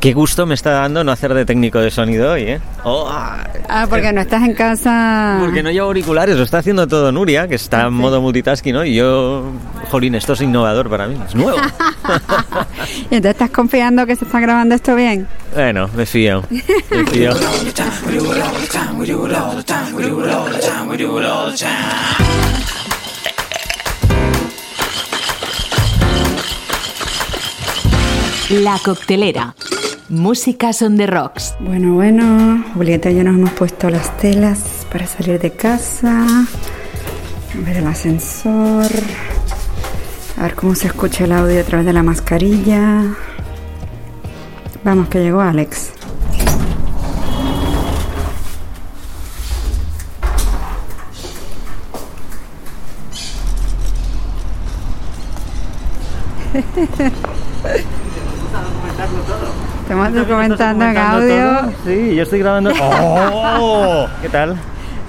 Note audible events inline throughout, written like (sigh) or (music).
Qué gusto me está dando no hacer de técnico de sonido hoy, ¿eh? Oh, ah, porque no estás en casa. Porque no llevo auriculares, lo está haciendo todo Nuria, que está en modo multitasking, ¿no? Y yo, jolín, esto es innovador para mí, es nuevo. (laughs) ¿Y entonces estás confiando que se está grabando esto bien? Bueno, me fío, me fío. La coctelera. Música son de rocks. Bueno, bueno, Julieta y yo nos hemos puesto las telas para salir de casa. A ver el ascensor. A ver cómo se escucha el audio a través de la mascarilla. Vamos, que llegó Alex. (laughs) Estamos documentando en audio. Sí, yo estoy grabando. (laughs) ¡Oh! ¿Qué tal?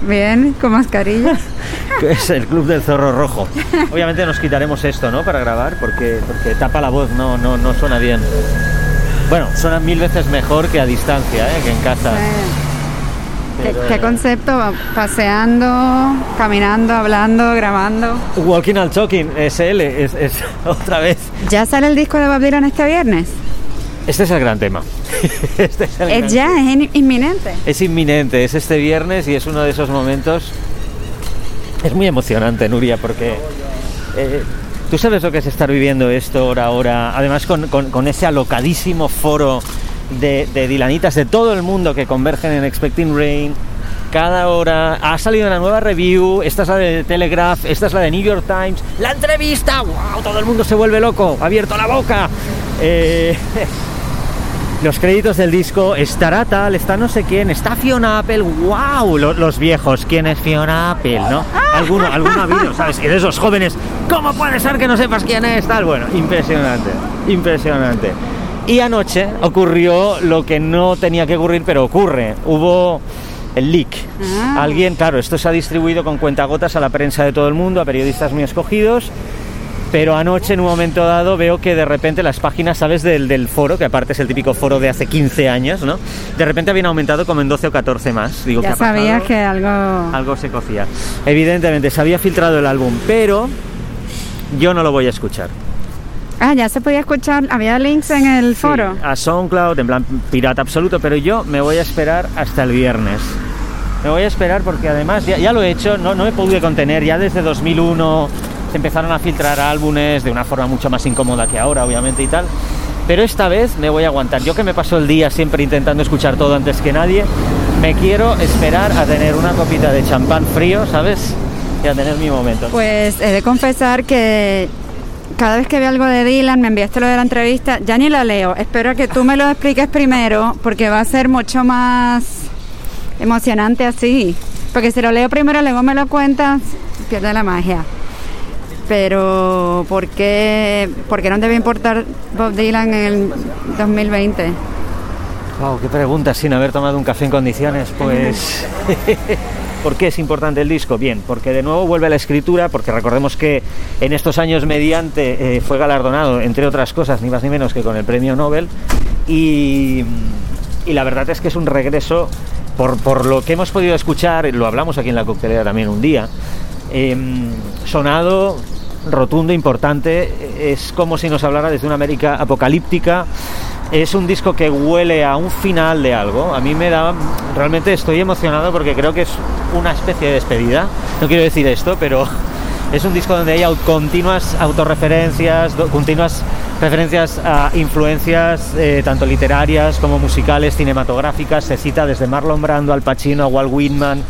Bien, con mascarilla. (laughs) es el Club del Zorro Rojo. (laughs) Obviamente nos quitaremos esto, ¿no? Para grabar, porque, porque tapa la voz, no, no, no suena bien. Bueno, suena mil veces mejor que a distancia, ¿eh? que en casa. ¿Qué, concepto? Paseando, caminando, hablando, grabando. Walking and Talking, SL, es, es otra vez. ¿Ya sale el disco de Bob Dylan este viernes? Este es el gran tema. (laughs) este es, el es ya, es inminente. Es inminente, es este viernes y es uno de esos momentos. Es muy emocionante, Nuria, porque eh, tú sabes lo que es estar viviendo esto hora a hora, además con, con, ese alocadísimo foro de, de Dilanitas de todo el mundo que convergen en Expecting Rain. Cada hora ha salido una nueva review. Esta es la de Telegraph, esta es la de New York Times. La entrevista, wow, todo el mundo se vuelve loco, ha abierto la boca. Eh, (laughs) los créditos del disco, estará tal, está no sé quién, está Fiona Apple, wow, los, viejos, ¿quién es Fiona Apple? ¿No? Alguno, alguno ha habido, ¿sabes? Y de esos jóvenes, ¿cómo puede ser que no sepas quién es? Tal, bueno, impresionante, impresionante. Y anoche ocurrió lo que no tenía que ocurrir, pero ocurre. Hubo el leak. Ah. Alguien, claro, esto se ha distribuido con cuentagotas a la prensa de todo el mundo, a periodistas muy escogidos pero anoche en un momento dado veo que de repente las páginas, ¿sabes? Del, del, foro, que aparte es el típico foro de hace 15 años, ¿no? De repente habían aumentado como en 12 o 14 más. Digo, ya sabías que algo... Algo se cocía. Evidentemente, se había filtrado el álbum, pero yo no lo voy a escuchar. Ah, ya se podía escuchar, había links en el foro. a SoundCloud, en plan pirata absoluto, pero yo me voy a esperar hasta el viernes. Me voy a esperar porque además ya, ya lo he hecho, no, no me pude contener, ya desde 2001 empezaron a filtrar álbumes de una forma mucho más incómoda que ahora, obviamente y tal. Pero esta vez me voy a aguantar. Yo que me paso el día siempre intentando escuchar todo antes que nadie, me quiero esperar a tener una copita de champán frío, ¿sabes? Y a tener mi momento. Pues he de confesar que cada vez que veo algo de Dylan, me enviaste lo de la entrevista, ya ni la leo. Espero que tú me lo expliques primero, porque va a ser mucho más emocionante así. Porque si lo leo primero, luego me lo cuentas, pierde la magia pero ¿por qué, ¿por qué no debe importar Bob Dylan en el 2020? Wow, qué pregunta sin haber tomado un café en condiciones. Pues, (laughs) ¿por qué es importante el disco? Bien, porque de nuevo vuelve a la escritura, porque recordemos que en estos años mediante eh, fue galardonado, entre otras cosas, ni más ni menos que con el premio Nobel, y, la verdad es que es un regreso, por, por, lo que hemos podido escuchar, lo hablamos aquí en la coctelera también un día, eh, sonado rotundo, importante. Es como si nos hablara desde una América apocalíptica. Es un disco que huele a un final de algo. A mí me da. Realmente estoy emocionado porque creo que es una especie de despedida. No quiero decir esto, pero (laughs) es un disco donde hay continuas autorreferencias, continuas referencias a influencias eh, tanto literarias como musicales, cinematográficas. Se cita desde Marlon Brando, Al Pacino, a Walt Whitman,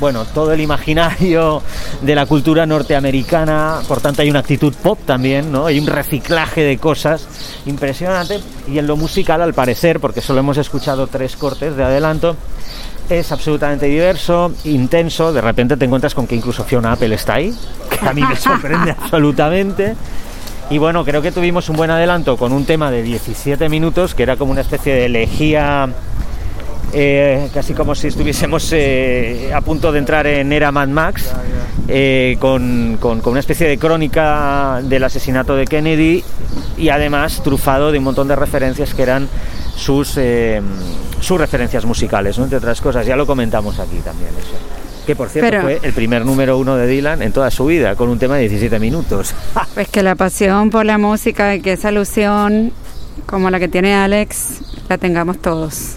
bueno, todo el imaginario de la cultura norteamericana, por tanto hay una actitud pop también, ¿no? Hay un reciclaje de cosas impresionante y en lo musical al parecer, porque solo hemos escuchado tres cortes de adelanto, es absolutamente diverso, intenso, de repente te encuentras con que incluso Fiona Apple está ahí, que a mí me sorprende (laughs) absolutamente. Y bueno, creo que tuvimos un buen adelanto con un tema de 17 minutos, que era como una especie de elegía eh, casi como si estuviésemos eh, a punto de entrar en era Mad Max, eh, con, con- con una especie de crónica del asesinato de Kennedy y además trufado de un montón de referencias que eran sus, eh, sus referencias musicales, ¿no? entre otras cosas. Ya lo comentamos aquí también eso. Que por cierto Pero- fue el primer número uno de Dylan en toda su vida, con un tema de 17 minutos. (laughs) Pues que la pasión por la música y que esa ilusión como la que tiene Alex la tengamos todos.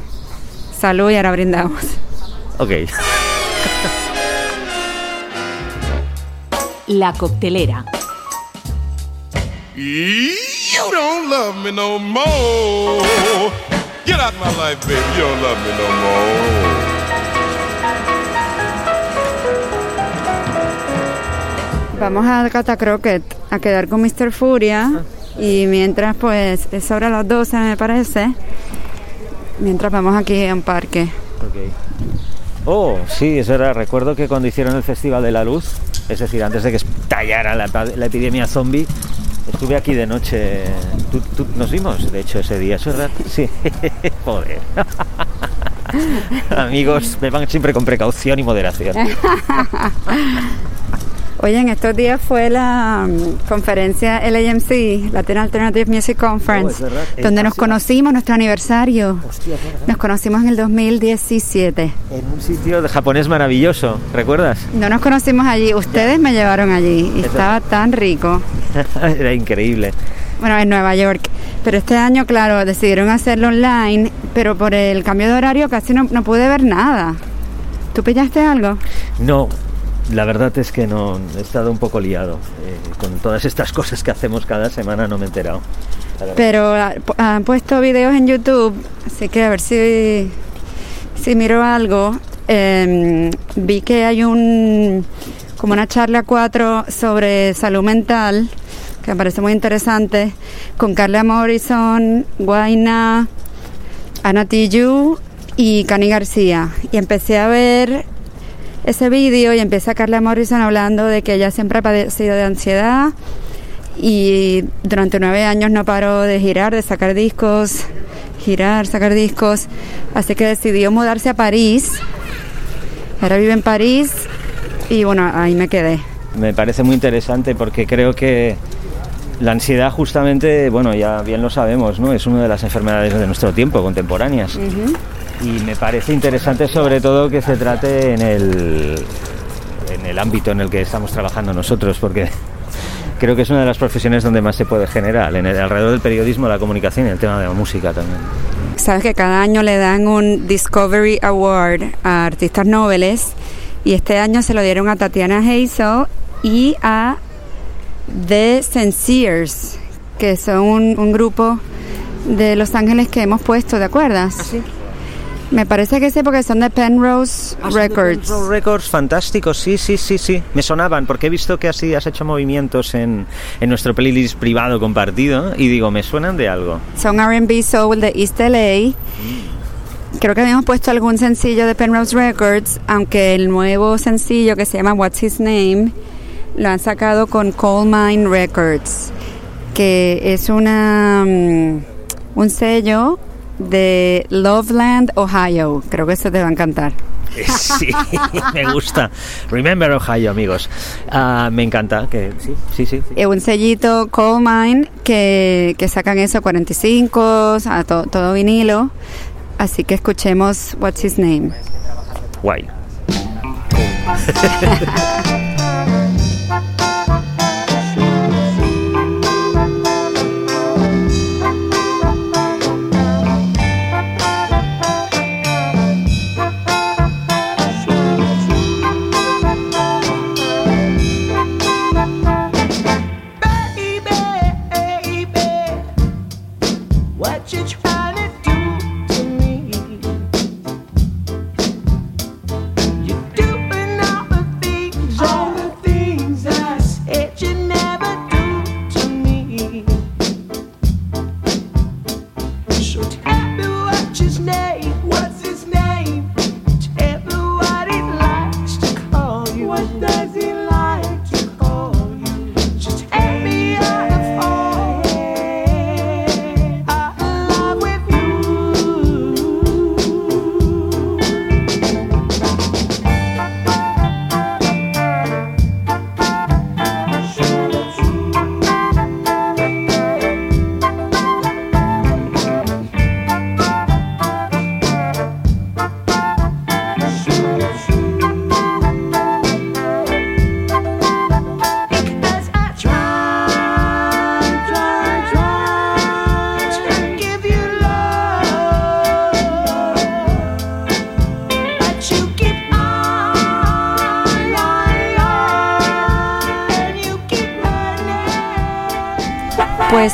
Salud y ahora brindamos. ok. La coctelera. You don't love me no more. Get out my life, baby. You don't love me no more. Vamos a Cata Croquet a quedar con Mr. Furia y mientras pues es sobre las 12 me parece. Mientras vamos aquí a un parque. Ok. Oh, sí, es verdad. Recuerdo que cuando hicieron el Festival de la Luz, es decir, antes de que estallara la, epidemia zombie, estuve aquí de noche. ¿Tú- tú- nos vimos, de hecho, ese día, ¿es verdad? Sí. (laughs) Joder. (laughs) Amigos, beban siempre con precaución y moderación. (laughs) Oye, en estos días fue la mm, conferencia LAMC, Latin Alternative Music Conference, Oh, donde nos conocimos, nuestro aniversario. Hostia. Nos conocimos en el 2017. En un sitio de japonés maravilloso, ¿recuerdas? No nos conocimos allí, ustedes me llevaron allí y Es estaba tan rico. (laughs) Era increíble. Bueno, en Nueva York. Pero este año, claro, decidieron hacerlo online, pero por el cambio de horario casi no, no pude ver nada. ¿Tú pillaste algo? No, la verdad es que no, he estado un poco liado. eh, con todas estas cosas que hacemos cada semana no me he enterado. Pero ah, han puesto videos en YouTube, así que a ver si, si miro algo. Em, vi que hay un como una charla 4 sobre salud mental, que me parece muy interesante, con Carla Morrison, Guaina, Ana y Cani García. Y empecé a ver ese vídeo y empieza Carla Morrison hablando de que ella siempre ha padecido de ansiedad y durante nueve años no paró de girar, de sacar discos, girar, sacar discos, así que decidió mudarse a París. Ahora vive en París y bueno, ahí me quedé. Me parece muy interesante porque creo que la ansiedad justamente, bueno, ya bien lo sabemos, ¿no? Es una de las enfermedades de nuestro tiempo, contemporáneas. Y me parece interesante sobre todo que se trate en el, en el ámbito en el que estamos trabajando nosotros, porque (laughs) creo que es una de las profesiones donde más se puede generar, en el, alrededor del periodismo, la comunicación y el tema de la música también. Sabes que cada año le dan un Discovery Award a artistas nobles y este año se lo dieron a Tatiana Hazel y a The Sensiers, que son un, un grupo de Los Ángeles que hemos puesto, ¿te acuerdas? Me parece que sí, porque son de Penrose Records. Penrose Records, fantásticos, sí, sí, sí, sí. Me sonaban porque he visto que así has hecho movimientos en, en nuestro playlist privado compartido y digo, me suenan de algo. Son RB Soul de East LA. Creo que habíamos puesto algún sencillo de Penrose Records, aunque el nuevo sencillo que se llama What's His Name lo han sacado con Coal Mine Records, que es una mm, un sello de Loveland, Ohio. Creo que eso te va a encantar. Sí, (laughs) me gusta. Remember Ohio, amigos. Ah, me encanta que sí, sí, sí. sí. Es un sellito Coal Mine que, que sacan eso 45, a to- todo vinilo. Así que escuchemos What's His Name. Guay. (laughs)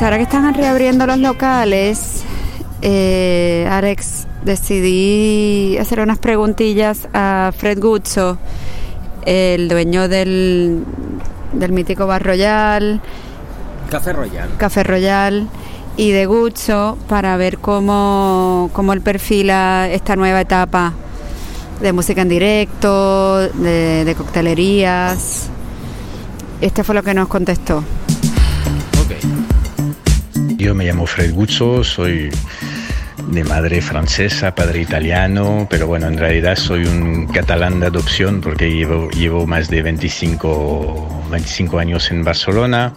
ahora que están reabriendo los locales, eh, Alex, decidí hacer unas preguntillas a Fred Guzzo, el dueño del, del mítico Bar Royal, Café Royal. Café Royal y de Guzzo para ver cómo, cómo él perfila esta nueva etapa de música en directo, de, de coctelerías. Este fue lo que nos contestó. Yo me llamo Fred Guzzo, soy de madre francesa, padre italiano, pero bueno, en realidad soy un catalán de adopción porque llevo, llevo más de 25, 25 años en Barcelona.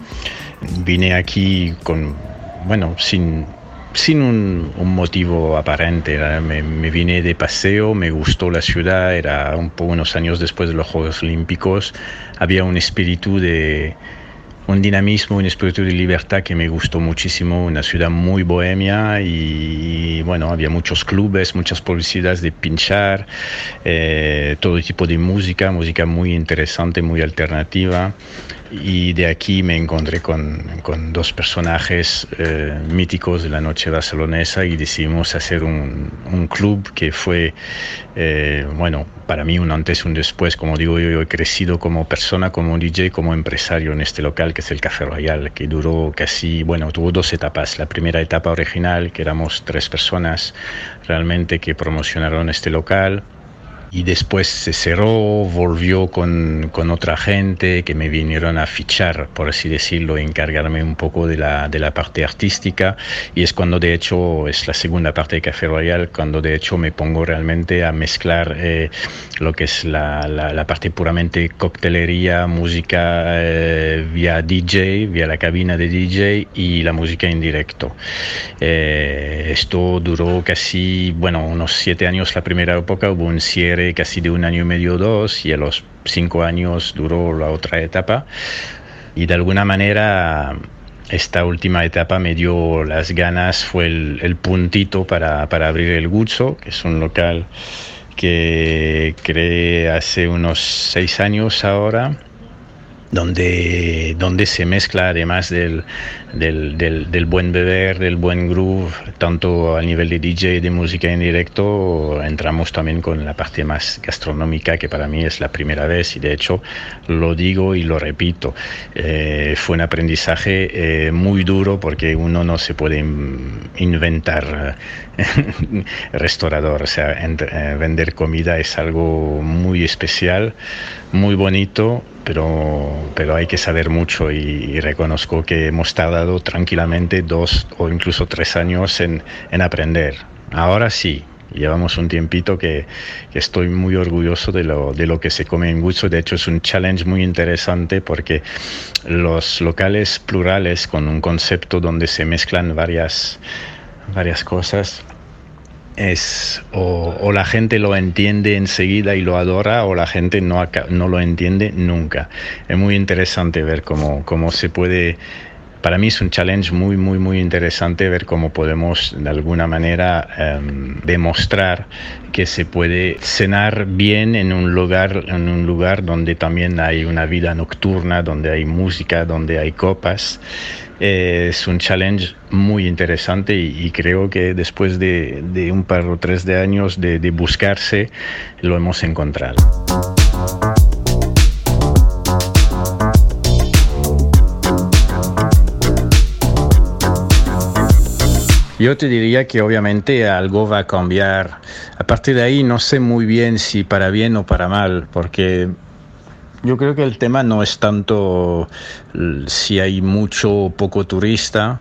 Vine aquí con, bueno, sin, sin un, un motivo aparente. Me, me vine de paseo, me gustó la ciudad, era un poco unos años después de los Juegos Olímpicos. Había un espíritu de, un dinamismo, un espíritu de libertad que me gustó muchísimo, una ciudad muy bohemia y, bueno, había muchos clubes, muchas publicidades de pinchar, eh, todo tipo de música, música muy interesante, muy alternativa. Y de aquí me encontré con, con dos personajes eh, míticos de la noche barcelonesa y decidimos hacer un, un club que fue, eh, bueno, para mí un antes y un después. Como digo, yo he crecido como persona, como DJ, como empresario en este local que es el Café Royal, que duró casi, bueno, tuvo dos etapas. La primera etapa original, que éramos tres personas realmente que promocionaron este local y después se cerró, volvió con, con, otra gente que me vinieron a fichar, por así decirlo, encargarme un poco de la, de la parte artística y es cuando de hecho es la segunda parte de Café Royal, cuando de hecho me pongo realmente a mezclar eh, lo que es la, la, la, parte puramente coctelería, música eh, vía DJ, vía la cabina de DJ y la música en directo. Eh, esto duró casi, bueno, unos siete años la primera época, hubo un cierre casi de un año y medio dos y a los cinco años duró la otra etapa. Y de alguna manera esta última etapa me dio las ganas, fue el, el puntito para, para, abrir el Guzzo, que es un local que creé hace unos seis años ahora donde, donde se mezcla además del, del, del, buen beber, del buen groove, tanto a nivel de DJ, de música en directo, entramos también con la parte más gastronómica, que para mí es la primera vez y de hecho lo digo y lo repito. Eh, fue un aprendizaje eh, muy duro porque uno no se puede inventar (laughs) restaurador, o sea, eh, vender comida es algo muy especial, muy bonito pero, pero hay que saber mucho y, y, reconozco que hemos tardado tranquilamente dos o incluso tres años en, en aprender. Ahora sí, llevamos un tiempito que, que, estoy muy orgulloso de lo, de lo que se come en Guzzo. De hecho, es un challenge muy interesante porque los locales plurales con un concepto donde se mezclan varias, varias cosas es o, o, la gente lo entiende enseguida y lo adora o la gente no, no lo entiende nunca. Es muy interesante ver cómo, cómo se puede para mí es un challenge muy, muy, muy interesante ver cómo podemos de alguna manera um, demostrar que se puede cenar bien en un lugar, en un lugar donde también hay una vida nocturna, donde hay música, donde hay copas. Eh, es un challenge muy interesante y, y creo que después de, de, un par o tres de años de, de buscarse, lo hemos encontrado. Yo te diría que obviamente algo va a cambiar. A partir de ahí no sé muy bien si para bien o para mal, porque yo creo que el tema no es tanto si hay mucho o poco turista.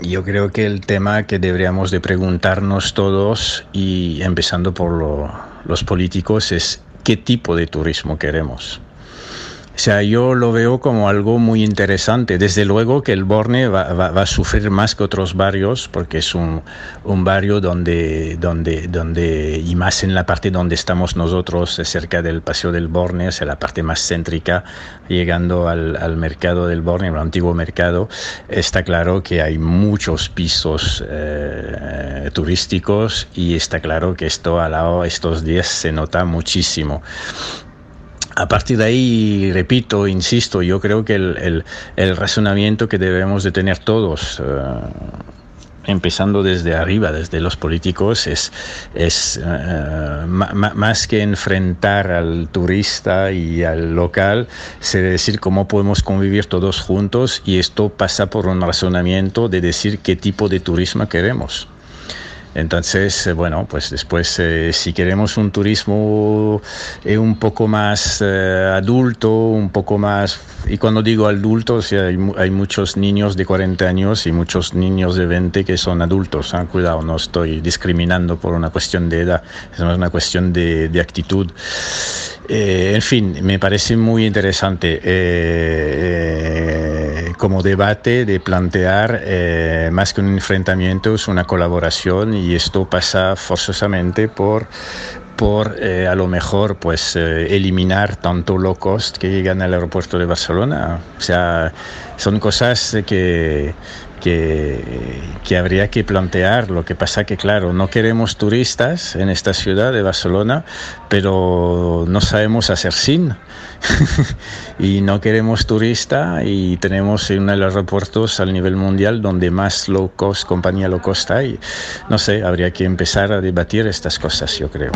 Yo creo que el tema que deberíamos de preguntarnos todos, y empezando por lo, los políticos, es qué tipo de turismo queremos. O sea, yo lo veo como algo muy interesante. Desde luego que el Borne va, va, va a sufrir más que otros barrios porque es un, un, barrio donde, donde, donde, y más en la parte donde estamos nosotros, cerca del Paseo del Borne, o sea, la parte más céntrica, llegando al, al mercado del Borne, el antiguo mercado, está claro que hay muchos pisos eh, turísticos y está claro que esto a la, estos días se nota muchísimo. A partir de ahí, repito, insisto, yo creo que el, el, razonamiento que debemos de tener todos, uh, empezando desde arriba, desde los políticos, es, es uh, más que enfrentar al turista y al local, es decir cómo podemos convivir todos juntos y esto pasa por un razonamiento de decir qué tipo de turismo queremos. Entonces, eh, bueno, pues después, eh, si queremos un turismo eh, un poco más eh, adulto, un poco más... Y cuando digo adulto, o sea, hay, hay, muchos niños de 40 años y muchos niños de 20 que son adultos. ¿eh? Cuidado, no estoy discriminando por una cuestión de edad, es una cuestión de, de actitud. Eh, en fin, me parece muy interesante como debate de plantear más que un enfrentamiento, es una colaboración y esto pasa forzosamente por por eh, a lo mejor pues eh, eliminar tanto low cost que llegan al aeropuerto de Barcelona. O sea, son cosas que, que, habría que plantear. Lo que pasa que, claro, no queremos turistas en esta ciudad de Barcelona, pero no sabemos hacer sin. (laughs) y no queremos turista y tenemos uno de los aeropuertos al nivel mundial donde más low cost, compañía low cost hay. No sé, habría que empezar a debatir estas cosas, yo creo.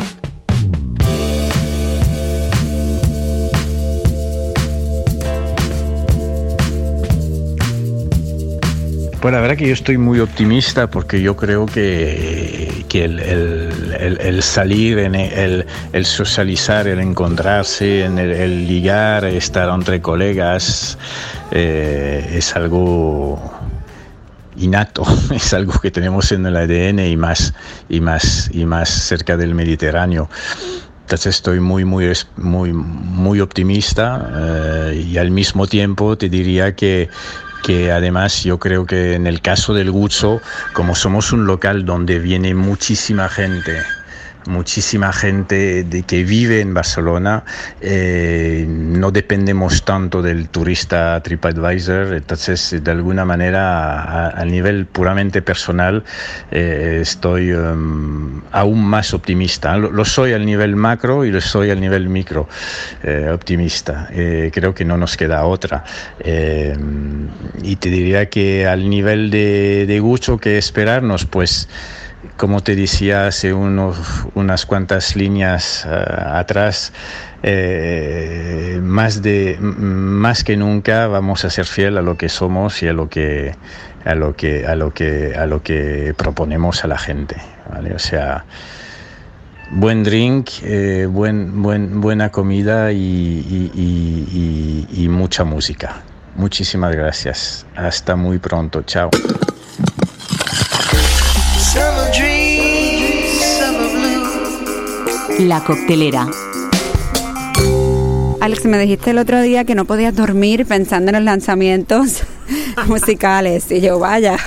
Pues la verdad que yo estoy muy optimista porque yo creo que, que el, el, el, salir, en el, el, socializar, el encontrarse, en el, ligar, estar entre colegas, eh, es algo innato, (laughs) es algo que tenemos en el ADN y más, y más, y más cerca del Mediterráneo. Entonces estoy muy, muy, muy, muy optimista eh, y al mismo tiempo te diría que que además yo creo que en el caso del Guzo, como somos un local donde viene muchísima gente, muchísima gente de que vive en Barcelona, eh, no dependemos tanto del turista TripAdvisor, entonces de alguna manera a, nivel puramente personal eh, estoy um, aún más optimista. Lo, soy al nivel macro y lo soy al nivel micro eh, optimista. Creo que no nos queda otra. Y te diría que al nivel de, de Gucho que esperarnos, pues como te decía hace unos, unas cuantas líneas uh, atrás, eh, más, de, más que nunca vamos a ser fiel a lo que somos y a lo que, a lo que, a lo que, a lo que proponemos a la gente. ¿vale? O sea, buen drink, eh, buen, buen, buena comida y, y, y mucha música. Muchísimas gracias. Hasta muy pronto. Chao. La coctelera. Alex, me dijiste el otro día que no podías dormir pensando en los lanzamientos (laughs) musicales. Y yo, vaya,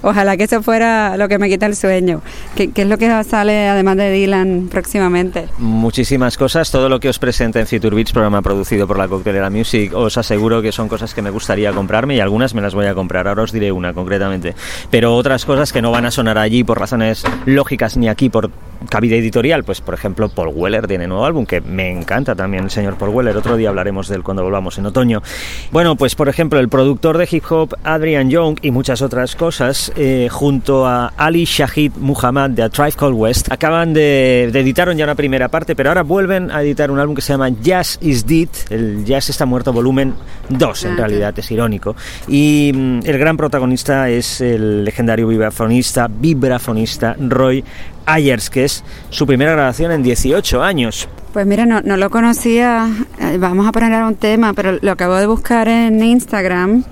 ojalá que eso fuera lo que me quita el sueño. ¿Qué, ¿Qué, es lo que sale además de Dylan próximamente? Muchísimas cosas. Todo lo que os presenta en Future Beats, programa producido por la Coctelera Music, os aseguro que son cosas que me gustaría comprarme y algunas me las voy a comprar. Ahora os diré una concretamente. Pero otras cosas que no van a sonar allí por razones lógicas ni aquí por cabida editorial. Pues, por ejemplo, Paul Weller tiene nuevo álbum que me encanta también el señor Paul Weller. Otro día hablaremos de él cuando volvamos en otoño. Bueno, pues, por ejemplo, el productor de hip hop Adrian Young y muchas otras cosas, eh, junto a Ali Shahid Muhammad de A Tribe Called West, acaban de, de, editaron ya una primera parte, pero ahora vuelven a editar un álbum que se llama Jazz is Dead, el Jazz está muerto volumen 2, en realidad es irónico. Y mm, el gran protagonista es el legendario vibrafonista, vibrafonista Roy Ayers, que es su primera grabación en 18 años. Pues mira, no, no lo conocía, eh, vamos a poner un tema, pero lo acabo de buscar en Instagram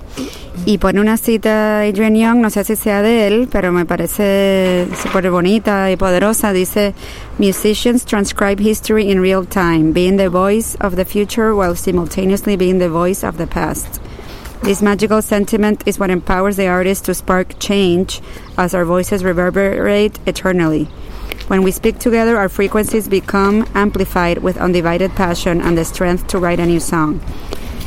y pone una cita de Adrian Young, no sé si sea de él, pero me parece súper bonita y poderosa. Dice, Musicians transcribe history in real time, being the voice of the future while simultaneously being the voice of the past. This magical sentiment is what empowers the artist to spark change as our voices reverberate eternally. When we speak together, our frequencies become amplified with undivided passion and the strength to write a new song.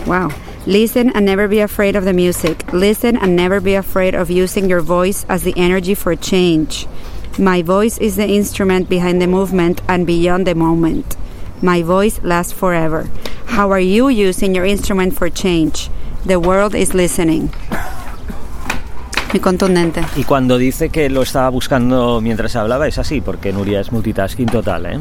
Wow. Listen and never be afraid of the music. Listen and never be afraid of using your voice as the energy for change. My voice is the instrument behind the movement and beyond the moment. My voice lasts forever. How are you using your instrument for change? The world is listening. Muy contundente. Y cuando dice que lo estaba buscando mientras hablaba, es así, porque Nuria es multitasking total, ¿eh?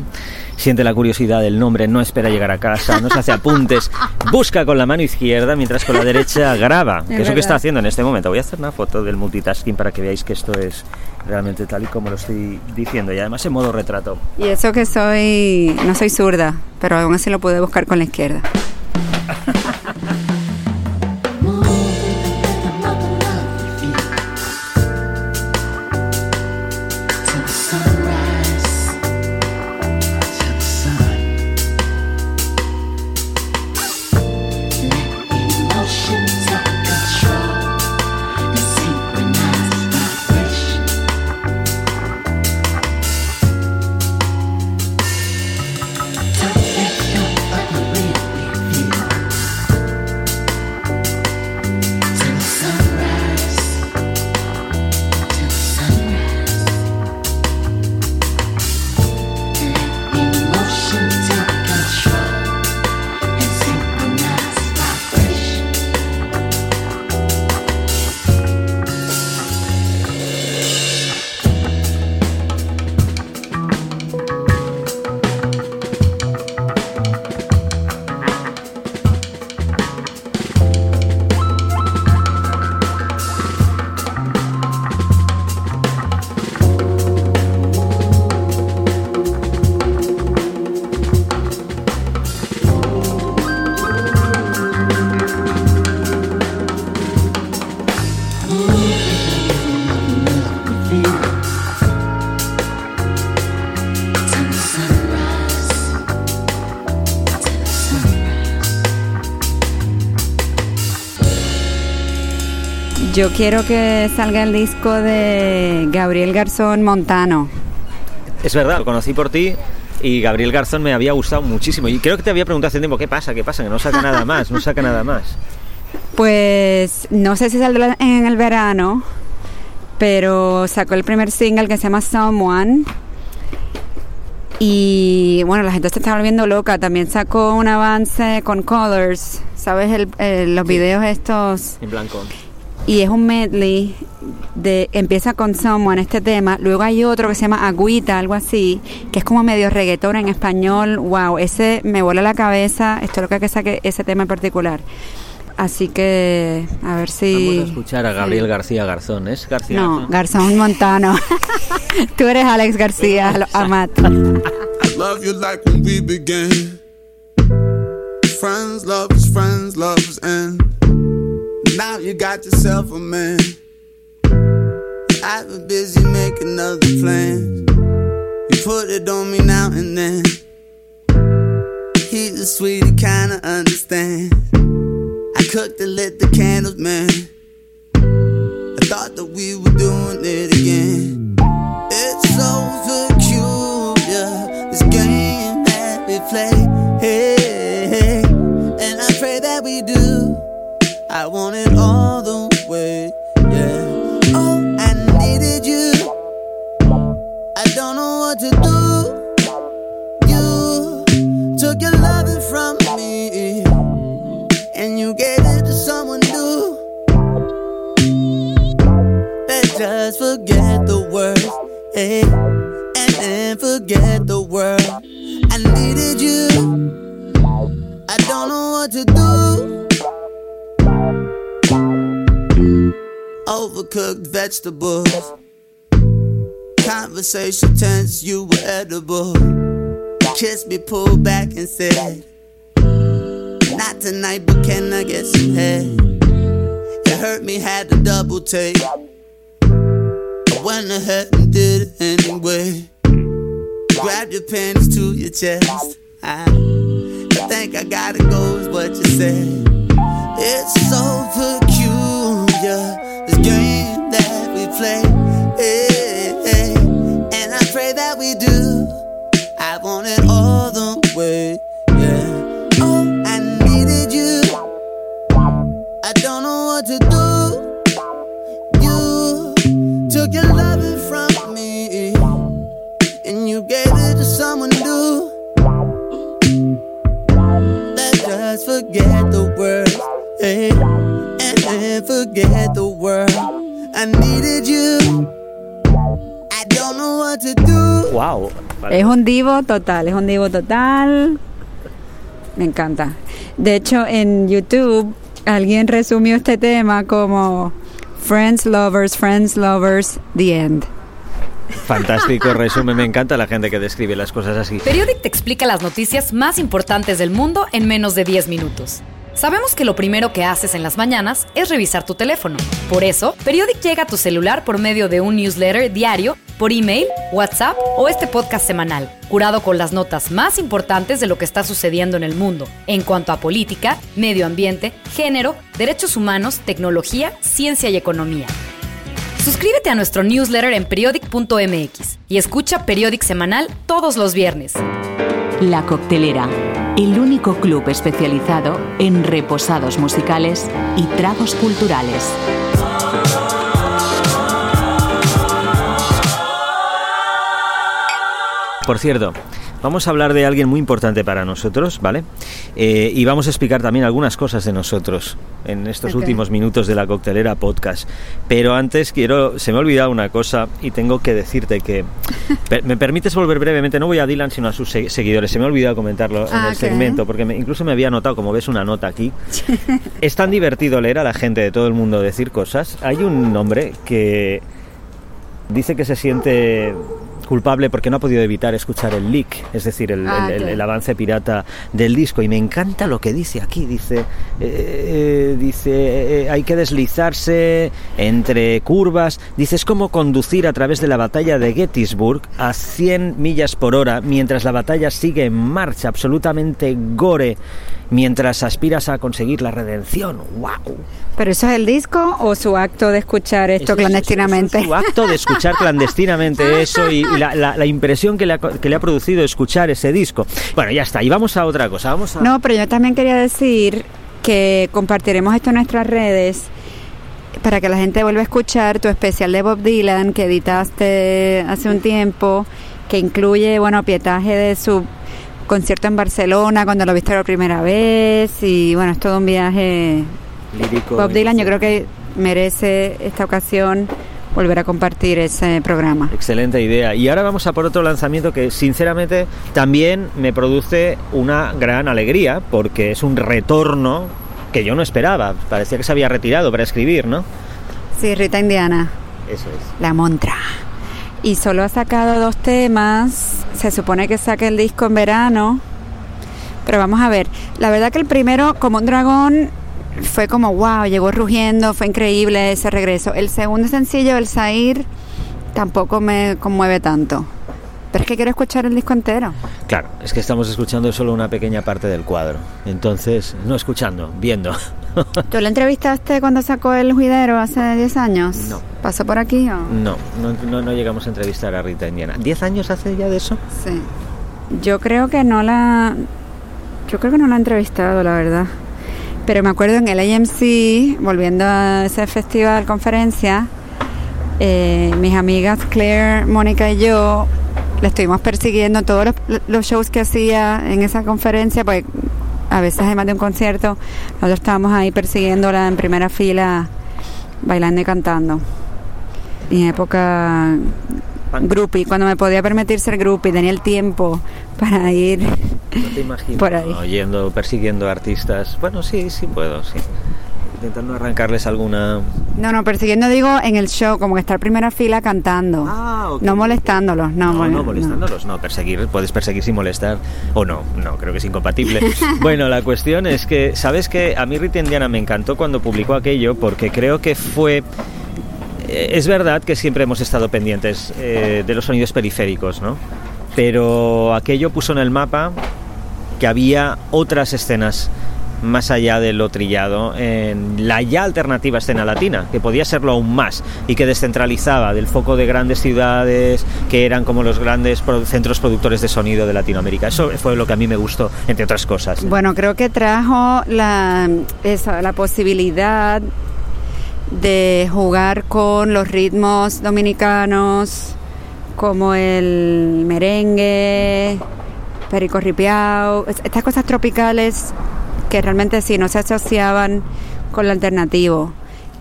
Siente la curiosidad del nombre, no espera llegar a casa, no se hace apuntes, (laughs) busca con la mano izquierda mientras con la derecha graba, que es, lo que está haciendo en este momento. Voy a hacer una foto del multitasking para que veáis que esto es realmente tal y como lo estoy diciendo, y además en modo retrato. Y eso que soy, no soy zurda, pero aún así lo pude buscar con la izquierda. Yo quiero que salga el disco de Gabriel Garzón Montano. Es verdad, lo conocí por ti y Gabriel Garzón me había gustado muchísimo. Y creo que te había preguntado hace tiempo, ¿qué pasa? ¿Qué pasa? Que no saca nada más, no saca nada más. Pues no sé si saldrá en el verano, pero sacó el primer single que se llama Someone. Y bueno, la gente se está volviendo loca. También sacó un avance con Colors, ¿sabes? El- el- los videos estos. En blanco. Y es un medley de empieza con Someone este tema, luego hay otro que se llama Agüita, algo así, que es como medio reggaetón en español. Wow, ese me vuela la cabeza, esto es lo que hay que saque ese tema en particular. Así que a ver si Vamos a escuchar a Gabriel García Garzón. ¿Es García No, Garzón? Garzón Montano. (laughs) Tú eres Alex García, lo- Amat. I love you like when we began. Friends, lovers, friends, lovers, and now you got yourself a man. I've been busy making other plans. You put it on me now and then. He's a sweetie, kinda understand. I cooked and lit the candles, man. I thought that we were doing it again. It's so peculiar, this game that we play. Hey. I want it all the way, yeah. Oh, I needed you. I don't know what to do. You took your loving from me, and you gave it to someone new. Let's just forget the words, hey, and then forget the world. I needed you. I don't know what to do. Overcooked vegetables. Conversation tense, you were edible. Kissed me, pulled back and said, Not tonight, but can I get some head? You hurt me, had to double take. I went ahead and did it anyway. Grab your panties to your chest. I, I think I gotta go, is what you said. It's so peculiar, forget the world. I needed you. I don't know what to do. Wow. Es un divo total, es un divo total. Me encanta. De hecho, en YouTube alguien resumió este tema como Friends, Lovers, Friends, Lovers, The End. Fantástico resumen, me encanta la gente que describe las cosas así. Periodic te explica las noticias más importantes del mundo en menos de 10 minutos. Sabemos que lo primero que haces en las mañanas es revisar tu teléfono. Por eso, Periodic llega a tu celular por medio de un newsletter diario, por email, WhatsApp o este podcast semanal, curado con las notas más importantes de lo que está sucediendo en el mundo, en cuanto a política, medio ambiente, género, derechos humanos, tecnología, ciencia y economía. Suscríbete a nuestro newsletter en periodic.mx y escucha Periodic semanal todos los viernes. La Coctelera, el único club especializado en reposados musicales y tragos culturales. Por cierto, vamos a hablar de alguien muy importante para nosotros, ¿vale? Eh, y vamos a explicar también algunas cosas de nosotros en estos últimos minutos de la coctelera podcast. Pero antes quiero, se me ha olvidado una cosa y tengo que decirte que, (laughs) per- ¿me permites volver brevemente? No voy a Dylan, sino a sus se- seguidores. Se me ha olvidado comentarlo en Ah, el segmento, porque me- incluso me había anotado, como ves, una nota aquí. (laughs) es tan divertido leer a la gente de todo el mundo decir cosas. Hay un hombre que dice que se siente culpable porque no ha podido evitar escuchar el leak, es decir, el, Ah, el- el- ok. el avance pirata del disco. Y me encanta lo que dice aquí. Dice, eh, dice, eh, hay que deslizarse entre curvas. Dice, es como conducir a través de la batalla de Gettysburg a 100 millas por hora mientras la batalla sigue en marcha, absolutamente gore, mientras aspiras a conseguir la redención. ¡Wow! ¿Pero eso es el disco o su acto de escuchar esto Eso clandestinamente? eso su acto de escuchar clandestinamente (laughs) eso y, y la, la- la impresión que le, ha, que le ha producido escuchar ese disco. Bueno, ya está. Y vamos a otra cosa. Vamos a... No, pero yo también quería decir que compartiremos esto en nuestras redes para que la gente vuelva a escuchar tu especial de Bob Dylan que editaste hace un tiempo, que incluye, bueno, pietaje de su concierto en Barcelona cuando lo viste por primera vez y bueno, es todo un viaje. Lírico. Bob Dylan yo creo que merece esta ocasión volver a compartir ese programa. Excelente idea. Y ahora vamos a por otro lanzamiento que sinceramente también me produce una gran alegría porque es un retorno que yo no esperaba. Parecía que se había retirado para escribir, ¿no? Sí, Rita Indiana. Eso es. La Montra. Y solo ha sacado dos temas. Se supone que saque el disco en verano. Pero vamos a ver. La verdad que el primero, como un dragón, fue como wow, llegó rugiendo, fue increíble ese regreso. El segundo sencillo, El Zair, tampoco me conmueve tanto. Pero es que quiero escuchar el disco entero. Claro, es que estamos escuchando solo una pequeña parte del cuadro. Entonces, no escuchando, viendo. ¿Tú lo entrevistaste cuando sacó El Juidero hace 10 años? No. ¿Pasó por aquí o...? No, no, no, no llegamos a entrevistar a Rita Indiana. ¿Diez años hace ya de eso? Sí. Yo creo que no la. Yo creo que no la he entrevistado, la verdad. Pero me acuerdo en el AMC, volviendo a ese festival, conferencia, eh, mis amigas Claire, Mónica y yo la estuvimos persiguiendo todos los, los shows que hacía en esa conferencia, porque a veces además de un concierto, nosotros estábamos ahí persiguiéndola en primera fila, bailando y cantando. Y en época groupie, cuando me podía permitir ser groupie, tenía el tiempo para ir. No te imagino. Por ahí. no, yendo, persiguiendo artistas. Bueno, sí, sí puedo, sí. Intentando arrancarles alguna... No, no, persiguiendo digo en el show, como que estar primera fila cantando. Ah, ok, no molestándolos, no, No, mol- no, molestándolos, no. perseguir, puedes perseguir sin molestar, o no, no, creo que es incompatible. (laughs) bueno, la cuestión es que, ¿sabes que A mí Rita Indiana me encantó cuando publicó aquello, porque creo que fue... eh, Es verdad que siempre hemos estado pendientes eh, de los sonidos periféricos, ¿no? Pero aquello puso en el mapa que había otras escenas más allá de lo trillado en la ya alternativa escena latina, que podía serlo aún más y que descentralizaba del foco de grandes ciudades que eran como los grandes centros productores de sonido de Latinoamérica. Eso fue lo que a mí me gustó, entre otras cosas. Bueno, creo que trajo la, esa, la posibilidad de jugar con los ritmos dominicanos, como el merengue, perico ripiao, es- estas cosas tropicales que realmente sí no se asociaban con lo alternativo.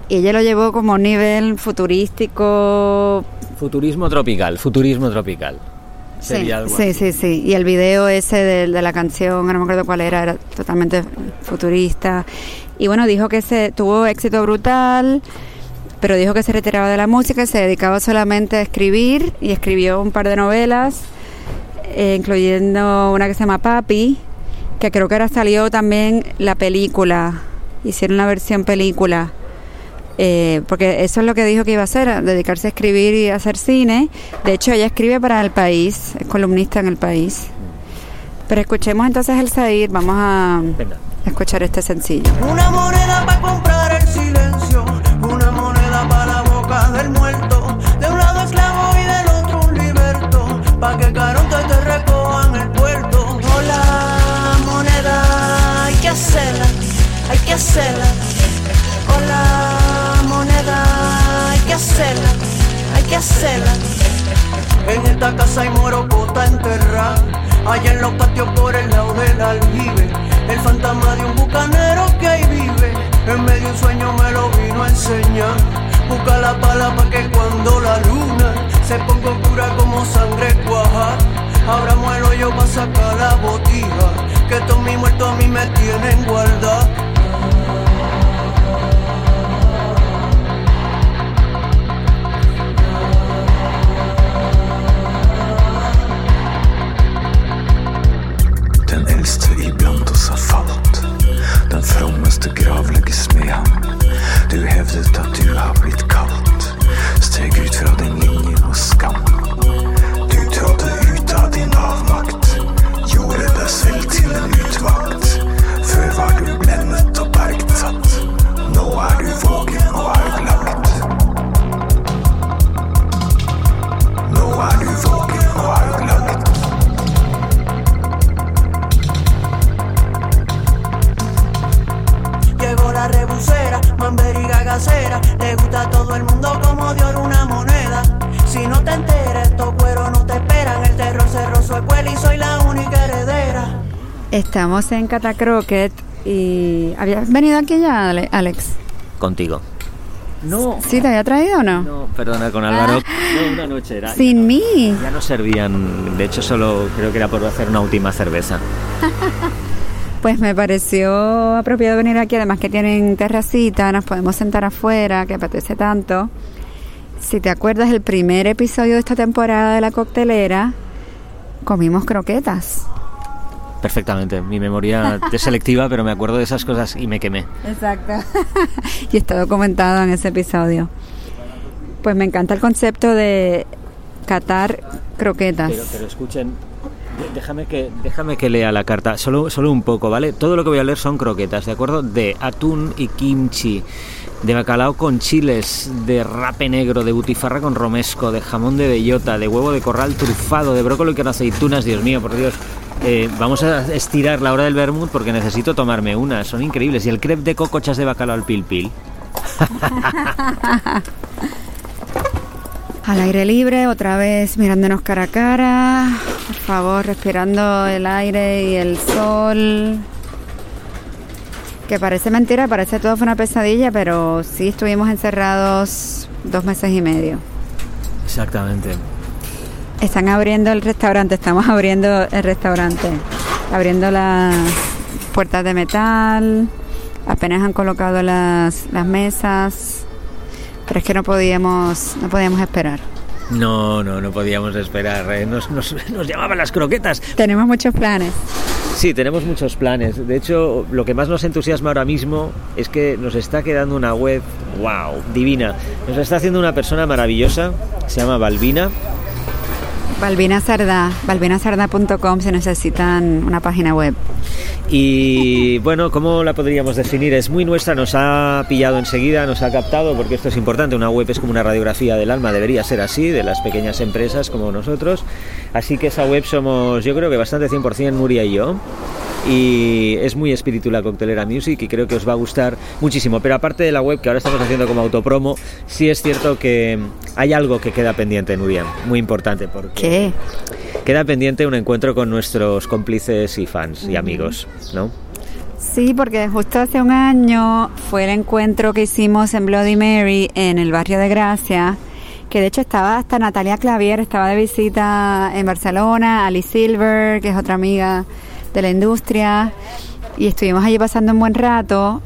Y ella lo llevó como a un nivel futurístico. Futurismo tropical, futurismo tropical. Sí, Sería algo sí, así. sí, sí. Y el video ese de, de la canción, no me acuerdo cuál era, era totalmente futurista. Y bueno, dijo que se tuvo éxito brutal, pero dijo que se retiraba de la música y se dedicaba solamente a escribir y escribió un par de novelas, eh, incluyendo una que se llama Papi, que creo que ahora salió también la película, hicieron la versión película. Eh, porque eso es lo que dijo que iba a hacer, a dedicarse a escribir y a hacer cine. De hecho, ella escribe para El País, es columnista en El País. Pero escuchemos entonces el Said, vamos a Venga. escuchar este sencillo. Una moneda para En esta casa hay morocota enterrada. Allá en los patios por el lado del aljibe. El fantasma de un bucanero que ahí vive. En medio de un sueño me lo vino a enseñar. Busca la pala pa' que cuando la luna se ponga oscura como sangre cuaja. Abramos el hoyo pa' sacar la botija. Que todos mis muertos a mí me tienen guardada. ibland oss har fallit. Den frommeste grav lägger smehan. Du hävdet att du har blivit kallt. Steg ut från din linje och skam. Du trådde ut din avmakt. Gjorde dig själv till en utvakt. För var du bländet och bergsatt. Nu är du vågen Llegó la rebusera, mamberiga gacera. Le gusta a todo el mundo como de oro una moneda. Si no te enteras, estos cueros no te esperan. El terror cerró su escuela y soy la única heredera. Estamos en Catacroquet y... ¿Habías venido aquí ya, Ale- Alex? Contigo. No. ¿Sí te había traído o no? No, perdona, con Álvaro. No, una noche era. Sin mí. Ya no servían, de hecho solo creo que era por hacer una última cerveza. (laughs) Pues me pareció apropiado venir aquí, además que tienen terracita, nos podemos sentar afuera, que apetece tanto. Si te acuerdas, el primer episodio de esta temporada de la coctelera, comimos croquetas. Perfectamente, mi memoria (laughs) es selectiva, pero me acuerdo de esas cosas y me quemé. Exacto. (laughs) y está documentado en ese episodio. Pues me encanta el concepto de catar croquetas. Pero, pero escuchen, déjame que, déjame que lea la carta, solo, solo un poco, ¿vale? Todo lo que voy a leer son croquetas, ¿de acuerdo? De atún y kimchi, de bacalao con chiles, de rape negro, de butifarra con romesco, de jamón de bellota, de huevo de corral trufado, de brócoli con aceitunas, Dios mío, por Dios. Eh, vamos a estirar la hora del vermut porque necesito tomarme una, son increíbles. Y el crepe de cocochas de bacalao al pil pil. (laughs) Al aire libre, otra vez mirándonos cara a cara. Por favor, respirando el aire y el sol. Que parece mentira, parece todo fue una pesadilla, pero sí estuvimos encerrados dos meses y medio. Exactamente. Están abriendo el restaurante, estamos abriendo el restaurante, abriendo las puertas de metal, apenas han colocado las, las mesas, pero es que no podíamos, no podíamos esperar. No, no, no podíamos esperar. eh, Nos, nos, (laughs) nos llamaban las croquetas. Tenemos muchos planes. Sí, tenemos muchos planes. De hecho, lo que más nos entusiasma ahora mismo es que nos está quedando una web, wow, divina. Nos está haciendo una persona maravillosa, se llama Balbina. Balbina Sardá, balbinasarda.com si necesitan una página web. Y bueno, ¿cómo la podríamos definir? Es muy nuestra, nos ha pillado enseguida, nos ha captado, porque esto es importante. Una web es como una radiografía del alma, debería ser así, de las pequeñas empresas como nosotros. Así que esa web somos, yo creo que bastante 100% Nuria y yo. Y es muy espíritu la coctelera music y creo que os va a gustar muchísimo. Pero aparte de la web que ahora estamos haciendo como autopromo, sí es cierto que hay algo que queda pendiente, Nuria, muy importante. Porque ¿Qué? Queda pendiente un encuentro con nuestros cómplices y fans y amigos, ¿no? Sí, porque justo hace un año fue el encuentro que hicimos en Bloody Mary en el barrio de Gracia, que de hecho estaba hasta Natalia Clavier, estaba de visita en Barcelona, Ali Silver, que es otra amiga de la industria, y estuvimos allí pasando un buen rato.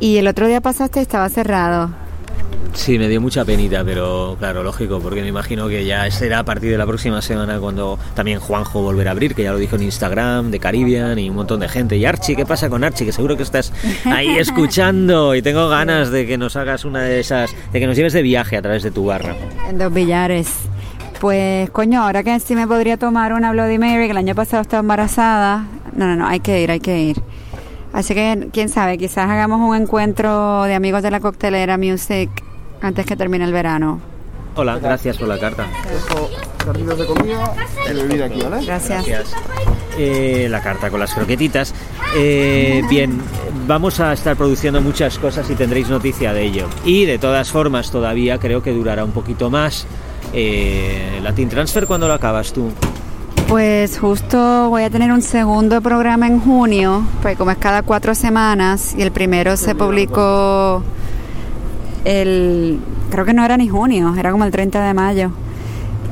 Y el otro día pasaste y estaba cerrado. Sí, me dio mucha penita, pero claro, lógico, porque me imagino que ya será a partir de la próxima semana cuando también Juanjo volverá a abrir, que ya lo dijo en Instagram, de Caribbean y un montón de gente. Y Archie, ¿qué pasa con Archie? Que seguro que estás ahí (laughs) escuchando y tengo ganas de que nos hagas una de esas, de que nos lleves de viaje a través de tu barra. En Dos Villares. Pues, coño, ahora que sí me podría tomar una Bloody Mary, que el año pasado estaba embarazada. No, no, no, hay que ir, hay que ir. Así que, quién sabe, quizás hagamos un encuentro de amigos de la coctelera Music antes que termine el verano. Hola, gracias por la carta. Carritos de comida y bebida aquí, ¿vale? Gracias. Eh, la carta con las croquetitas. Eh, bien, vamos a estar produciendo muchas cosas y tendréis noticia de ello. Y de todas formas, todavía creo que durará un poquito más. Eh, Latin Transfer, ¿cuándo lo acabas tú? Pues justo voy a tener un segundo programa en junio, pues como es cada cuatro semanas, y el primero se publicó el, creo que no era ni junio, era como el 30 de mayo.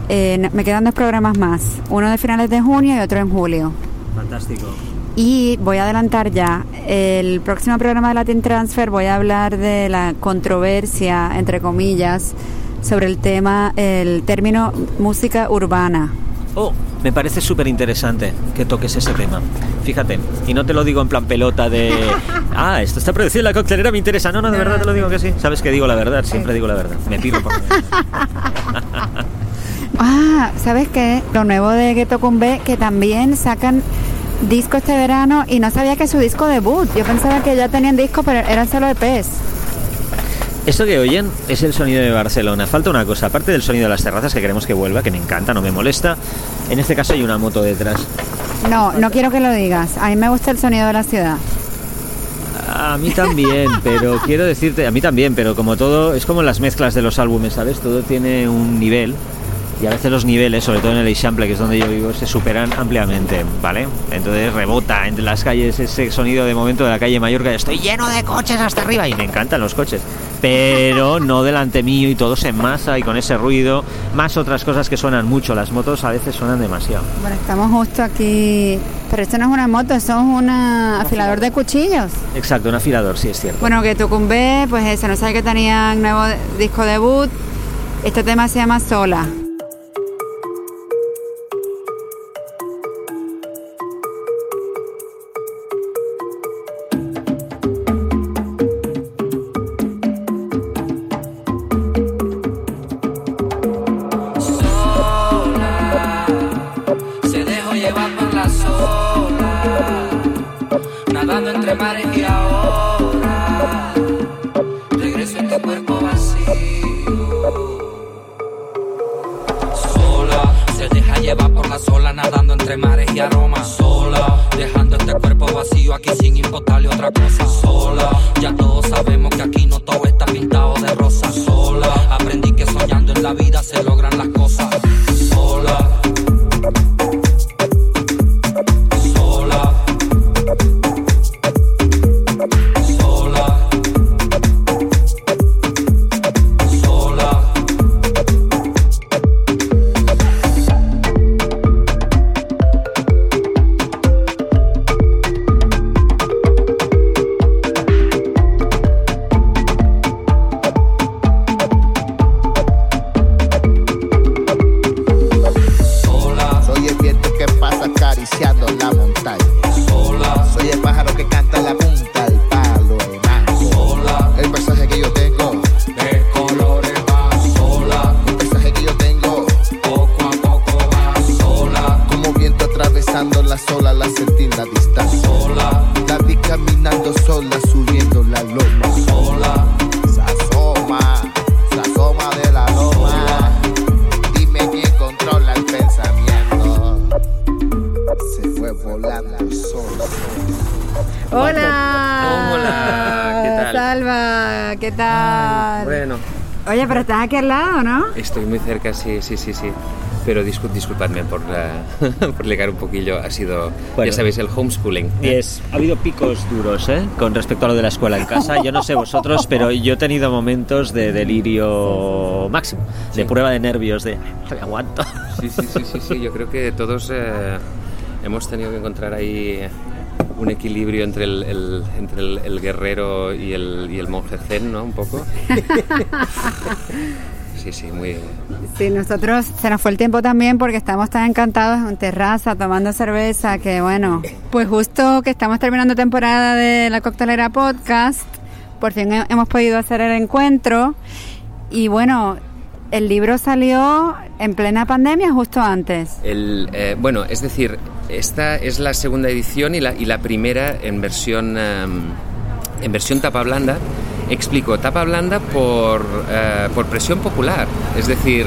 Eh, me quedan dos programas más, uno de finales de junio y otro en julio. Fantástico. Y voy a adelantar ya, el próximo programa de Latin Transfer voy a hablar de la controversia, entre comillas, sobre el tema, el término música urbana. Oh, me parece súper interesante que toques ese tema. Fíjate, y no te lo digo en plan pelota de... (laughs) Ah, esto está producido en la coctelera, me interesa. No, no, de verdad te lo digo que sí. Sabes que digo la verdad, siempre digo la verdad. Me pido por... (laughs) Ah, ¿sabes qué? Lo nuevo de Ghetto Cumbé, que también sacan disco este verano y no sabía que es su disco debut. Yo pensaba que ya tenían disco, pero eran solo EPs. Esto que oyen es el sonido de Barcelona. Falta una cosa, aparte del sonido de las terrazas que queremos que vuelva, que me encanta, no me molesta. En este caso hay una moto detrás. No, no quiero que lo digas. A mí me gusta el sonido de la ciudad. A mí también, (laughs) pero quiero decirte, a mí también, pero como todo, es como las mezclas de los álbumes, ¿sabes? Todo tiene un nivel y a veces los niveles, sobre todo en el Eixample, que es donde yo vivo, se superan ampliamente, ¿vale? Entonces rebota entre las calles ese sonido de momento de la calle Mallorca, estoy lleno de coches hasta arriba y me encantan los coches, pero no delante mío y todo se masa y con ese ruido, más otras cosas que suenan mucho, las motos a veces suenan demasiado. Bueno, estamos justo aquí. Pero esto no es una moto, esto es un afilador de cuchillos. Exacto, un afilador, sí es cierto. Bueno, que Tucumbé, pues eso, no sabe que tenían nuevo disco debut. Este tema se llama Sola. Estás aquí al lado, ¿no? estoy muy cerca, sí, sí, sí, sí. Pero discul- disculpadme por, eh, (laughs) por ligar un poquillo, ha sido, Bueno. ya sabéis, el homeschooling. Y es, ha habido picos duros, ¿eh? Con respecto a lo de la escuela en casa. Yo no sé vosotros, pero yo he tenido momentos de delirio máximo, de prueba de nervios, de "No me aguanto. Sí, sí, sí, sí, sí, yo creo que todos eh, hemos tenido que encontrar ahí un equilibrio entre el, el- entre el, el guerrero y el, y el monje zen, ¿no? Un poco. (laughs) Sí, sí, muy... Sí, nosotros se nos fue el tiempo también porque estamos tan encantados en terraza tomando cerveza que bueno, pues justo que estamos terminando temporada de la coctelera podcast, por fin he- hemos podido hacer el encuentro y bueno, el libro salió en plena pandemia justo antes. El, eh, bueno, es decir, esta es la segunda edición y la, y la primera en versión, em, en versión tapa blanda. Explico, tapa blanda por, eh, por presión popular. Es decir,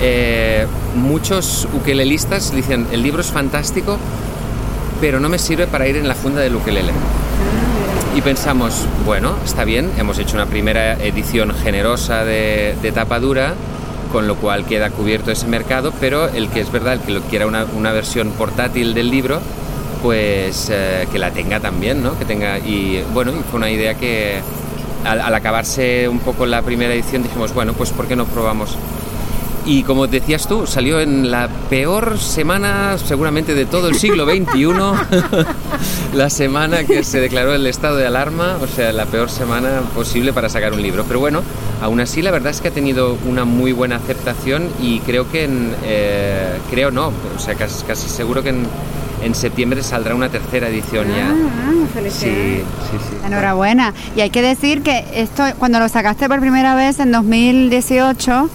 eh, muchos ukelelistas dicen, el libro es fantástico, pero no me sirve para ir en la funda del ukelele. Y pensamos, bueno, está bien, hemos hecho una primera edición generosa de, de tapa dura, con lo cual queda cubierto ese mercado, pero el que es verdad, el que lo quiera una, una versión portátil del libro, pues eh, que la tenga también, ¿no? Que tenga, y bueno, fue una idea que al, al acabarse un poco la primera edición dijimos, bueno, pues ¿por qué no probamos? Y como decías tú, salió en la peor semana seguramente de todo el siglo XXI, (laughs) la semana que se declaró el estado de alarma, o sea, la peor semana posible para sacar un libro. Pero bueno, aún así la verdad es que ha tenido una muy buena aceptación y creo que en, eh, creo no, o sea, casi, casi seguro que en, en septiembre saldrá una tercera edición ya. Ah, Sí, sí, sí. Enhorabuena. Y hay que decir que esto, cuando lo sacaste por primera vez en 2018,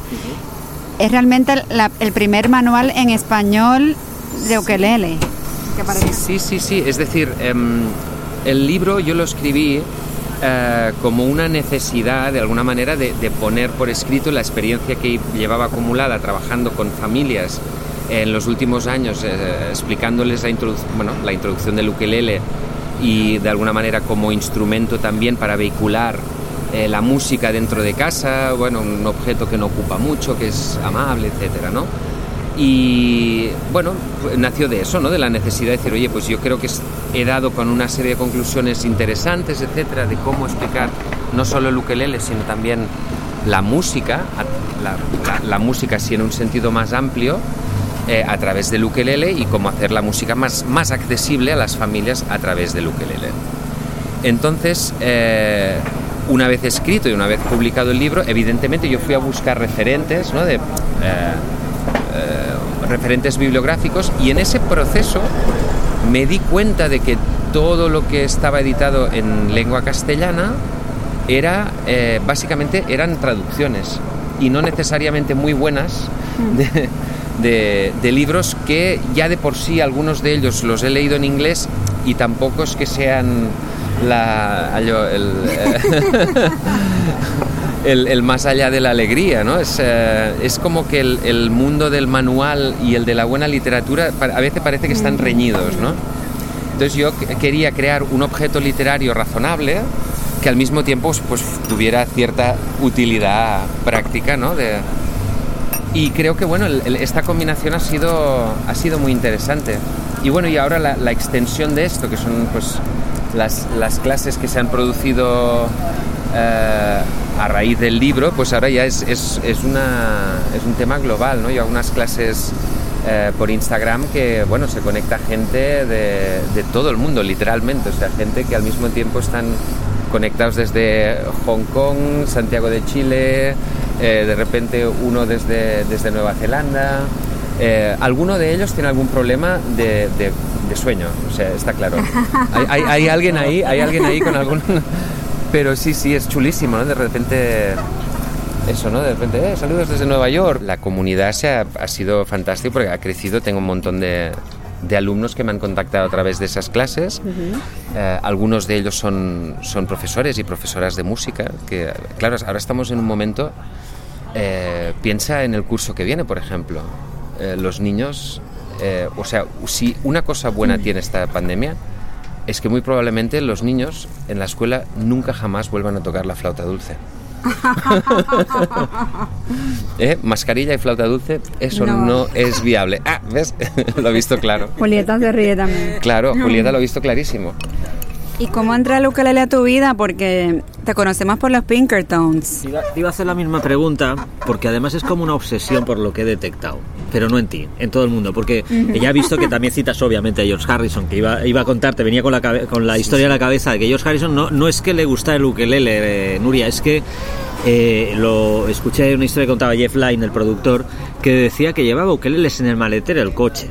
es realmente el, la- el primer manual en español de ukelele. Sí, sí, sí. Es decir, em, el libro yo lo escribí eh, como una necesidad, de alguna manera, de, de poner por escrito la experiencia que llevaba acumulada trabajando con familias en los últimos años, eh, explicándoles la, introdu- bueno, la introducción del ukelele y de alguna manera como instrumento también para vehicular eh, la música dentro de casa, bueno, un objeto que no ocupa mucho, que es amable, etcétera, ¿no? Y bueno, pues, nació de eso, ¿no? De la necesidad de decir, oye, pues yo creo que he dado con una serie de conclusiones interesantes, etcétera, de cómo explicar no solo el ukelele, sino también la música, la, la- la música sí en un sentido más amplio, eh, a través del ukelele y cómo hacer la música más, más accesible a las familias a través del ukelele. Entonces, eh, una vez escrito y una vez publicado el libro, evidentemente yo fui a buscar referentes, ¿no? de, eh, eh, referentes bibliográficos y en ese proceso me di cuenta de que todo lo que estaba editado en lengua castellana era eh, básicamente eran traducciones y no necesariamente muy buenas de, de- de libros que ya de por sí algunos de ellos los he leído en inglés y tampoco es que sean la allò, el, eh, (laughs) el, el más allá de la alegría, ¿no? Es, eh, es como que el, el mundo del manual y el de la buena literatura a veces parece que están reñidos, ¿no? Entonces yo que- quería crear un objeto literario razonable que al mismo tiempo pues, tuviera cierta utilidad práctica, ¿no? De, y creo que bueno, el- el- esta combinación ha sido, ha sido muy interesante. Y bueno, y ahora la, la extensión de esto, que son pues las, las clases que se han producido eh, a raíz del libro, pues ahora ya es, es, es, una, es un tema global, ¿no? Yo hago unas clases eh, por Instagram que, bueno, se conecta gente de, de todo el mundo, literalmente, o sea, gente que al mismo tiempo están conectados desde Hong Kong, Santiago de Chile, eh, de repente uno desde, desde Nueva Zelanda. Eh, alguno de ellos tiene algún problema de, de- de sueño, o sea, está claro. Hay, hay- hay alguien ahí, hay alguien ahí con algún... (laughs) Pero sí, sí, es chulísimo, ¿no? De repente... Eso, ¿no? De repente, eh, saludos desde Nueva York. La comunidad se ha, ha sido fantástica porque ha crecido. Tengo un montón de, de alumnos que me han contactado a través de esas clases. Eh, algunos de ellos son, son profesores y profesoras de música, que claro, ahora estamos en un momento, eh, piensa en el curso que viene, por ejemplo. Eh, los niños, eh, o sea, si una cosa buena tiene esta pandemia, es que muy probablemente los niños en la escuela nunca jamás vuelvan a tocar la flauta dulce. (laughs) ¿Eh? Mascarilla y flauta dulce, eso no, No. es viable. Ah, ¿ves? (laughs) lo he visto claro. Julieta se ríe también. Claro, No. Julieta lo ha visto clarísimo. ¿Y cómo entra el ukelele a tu vida? Porque te conocemos por los Pinkertons. Te iba, iba a hacer la misma pregunta, porque además es como una obsesión por lo que he detectado, pero no en ti, en todo el mundo, porque ya he visto que también citas obviamente a George Harrison, que iba, iba a contarte, venía con la, con la historia en la cabeza de que George Harrison no, no es que le gusta el ukelele, eh, Nuria, es que eh, lo escuché en una historia que contaba Jeff Lynne, el productor, que decía que llevaba ukeleles en el maletero del coche.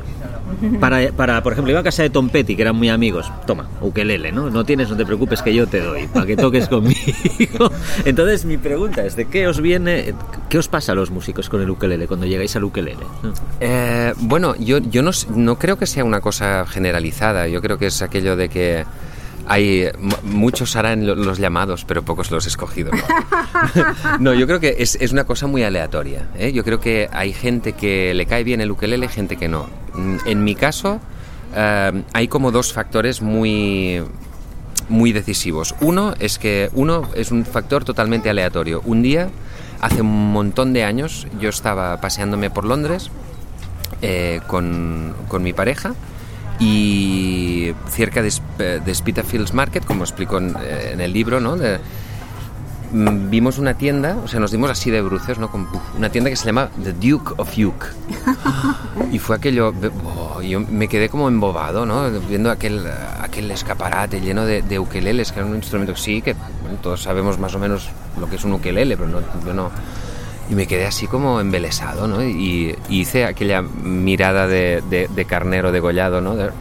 Para, para, por ejemplo, iba a casa de Tom Petty, que eran muy amigos. Toma, ukelele, ¿no? No tienes, no te preocupes, que yo te doy, para que toques conmigo. (laughs) Entonces, mi pregunta es: ¿de qué os viene, qué os pasa a los músicos con el ukelele cuando llegáis al ukelele? Eh, bueno, yo, yo no, no creo que sea una cosa generalizada. Yo creo que es aquello de que hay m- muchos harán lo- los llamados, pero pocos los escogidos. No, (laughs) No, yo creo que es, es una cosa muy aleatoria. ¿eh? Yo creo que hay gente que le cae bien el ukelele, gente que no. Mm, En mi caso, eh, hay como dos factores muy muy decisivos. Uno es que uno es un factor totalmente aleatorio. Un día, hace un montón de años, yo estaba paseándome por Londres eh, con, con mi pareja y cerca de, de Spitalfields Market, como explico en, eh, en el libro, ¿no? De- mm, vimos una tienda, o sea, nos dimos así de bruces, ¿no? Con una tienda que se llama The Duke of York. (laughs) Y fue aquello, oh, yo me quedé como embobado, ¿no? Viendo aquel, aquel escaparate lleno de, de ukeleles, que era un instrumento, sí, que bueno, todos sabemos más o menos lo que es un ukelele, pero no, yo no. Y me quedé así como embelesado, ¿no? Y, y hice aquella mirada de, de- de carnero degollado, ¿no? De-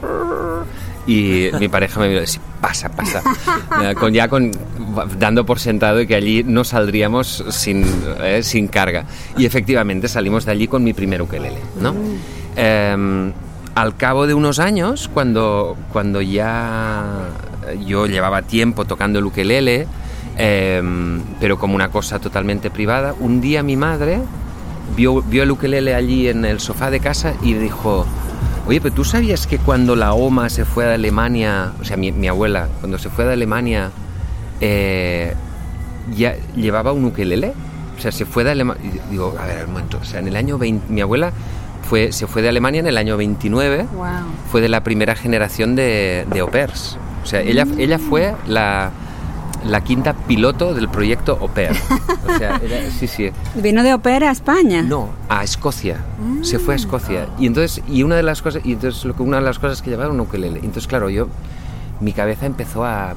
y mi pareja me miró y decía, pasa, pasa. (laughs) Eh, con, ya con, dando por sentado que allí no saldríamos sin, eh, sin carga. Y efectivamente salimos de allí con mi primer ukelele, ¿no? Eh, al cabo de unos años, cuando, cuando ya yo llevaba tiempo tocando el ukelele, eh, pero como una cosa totalmente privada, un día mi madre vio, vio el ukelele allí en el sofá de casa y dijo, oye, pero tú sabías que cuando la OMA se fue a Alemania, o sea, mi, mi abuela, cuando se fue de Alemania, eh, ya llevaba un ukelele? O sea, se fue de Alemania... Digo, a ver, un momento, o sea, en el año 20... Mi abuela fue, se fue de Alemania en el año 29, Wow. fue de la primera generación de, de au pairs. O sea, ella, ella fue la, la quinta piloto del proyecto Au Pair. O sea, era- (laughs) sí, sí. ¿Vino de ópera a España? No, a Escocia. Se fue a Escocia. Y entonces, y una de las cosas, y entonces lo que una de las cosas que llevaba era un ukelele. Entonces, claro, yo, mi cabeza empezó a,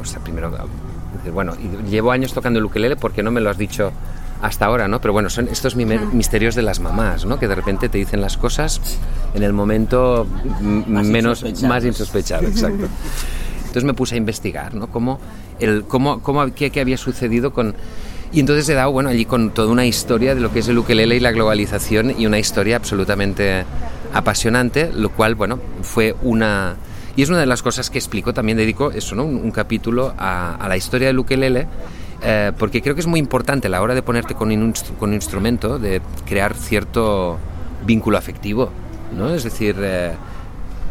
o sea, primero, a decir, bueno, y llevo años tocando el ukelele porque no me lo has dicho hasta ahora, ¿no? Pero bueno, son estos misterios de las mamás, ¿no? Que de repente te dicen las cosas en el momento m- Más menos insospechados. más insospechado, exacto. (laughs) Entonces me puse a investigar, ¿no? Cómo, el, cómo, cómo, qué, qué había sucedido con... Y entonces he dado, bueno, allí con toda una historia de lo que es el ukelele y la globalización y una historia absolutamente apasionante, lo cual, bueno, fue una... Y es una de las cosas que explico, también dedico eso, ¿no? Un, un capítulo a, a la historia del ukelele, eh, porque creo que es muy importante a la hora de ponerte con un, con un instrumento, de crear cierto vínculo afectivo, ¿no? Es decir... eh,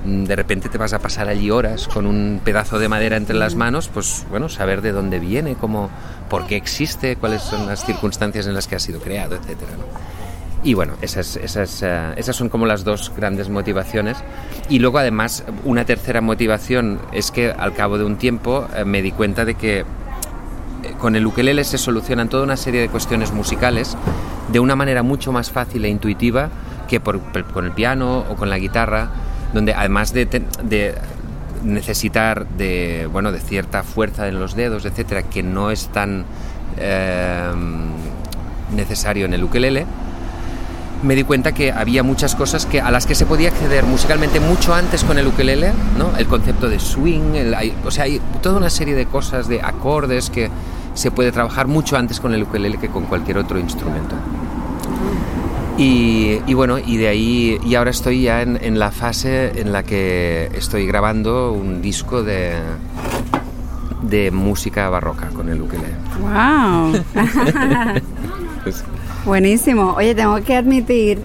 de repente te vas a pasar allí horas con un pedazo de madera entre las manos, pues bueno, saber de dónde viene, cómo, por qué existe, cuáles son las circunstancias en las que ha sido creado. ¿no? Y bueno, esas, esas, eh, esas son como las dos grandes motivaciones. Y luego además una tercera motivación es que al cabo de un tiempo eh, me di cuenta de que eh, con el ukelele se solucionan toda una serie de cuestiones musicales de una manera mucho más fácil e intuitiva que con el piano o con la guitarra, donde además de, de necesitar de, bueno, de cierta fuerza en los dedos, etcétera, que no es tan eh, necesario en el ukelele, me di cuenta que había muchas cosas que, a las que se podía acceder musicalmente mucho antes con el ukelele, ¿no? El concepto de swing, o sea, hay toda una serie de cosas, de acordes que se puede trabajar mucho antes con el ukelele que con cualquier otro instrumento. Y, y bueno, y de ahí, y ahora estoy ya en, en la fase en la que estoy grabando un disco de, de música barroca con el ukelele. ¡Wow! Pues, (laughs) Buenísimo. Oye, tengo que admitir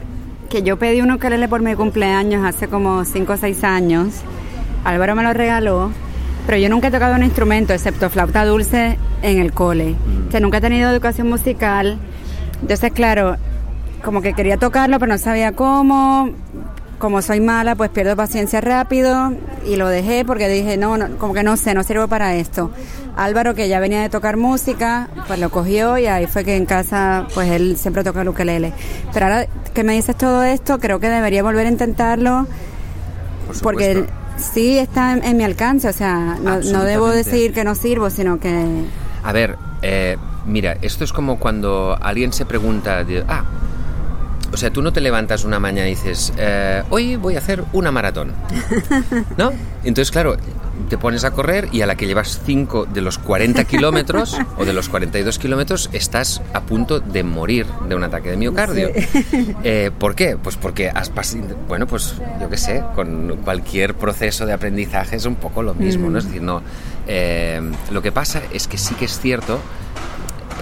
que yo pedí un ukelele por mi cumpleaños hace como 5 o 6 años. Álvaro me lo regaló, pero yo nunca he tocado un instrumento excepto flauta dulce en el cole. O sea, nunca he tenido educación musical. Entonces, claro, como que quería tocarlo, pero no sabía cómo. Como soy mala, pues pierdo paciencia rápido y lo dejé porque dije, no, no, como que no sé, no sirvo para esto. Álvaro, que ya venía de tocar música, pues lo cogió y ahí fue que en casa, pues él siempre toca el ukelele. Pero ahora que me dices todo esto, creo que debería volver a intentarlo porque sí está en, en mi alcance, o sea, no, no debo decir que no sirvo, sino que... A ver, eh, mira, esto es como cuando alguien se pregunta, ah, o sea, tú no te levantas una mañana y dices, eh, hoy voy a hacer una maratón, (laughs) ¿no? Entonces, claro, te pones a correr y a la que llevas 5 de los 40 kilómetros (laughs) o de los 42 kilómetros estás a punto de morir de un ataque de miocardio. (laughs) Eh, ¿Por qué? Pues porque has pasado, bueno, pues yo qué sé, con cualquier proceso de aprendizaje es un poco lo mismo, ¿no? Es decir, no, eh, lo que pasa es que sí que es cierto,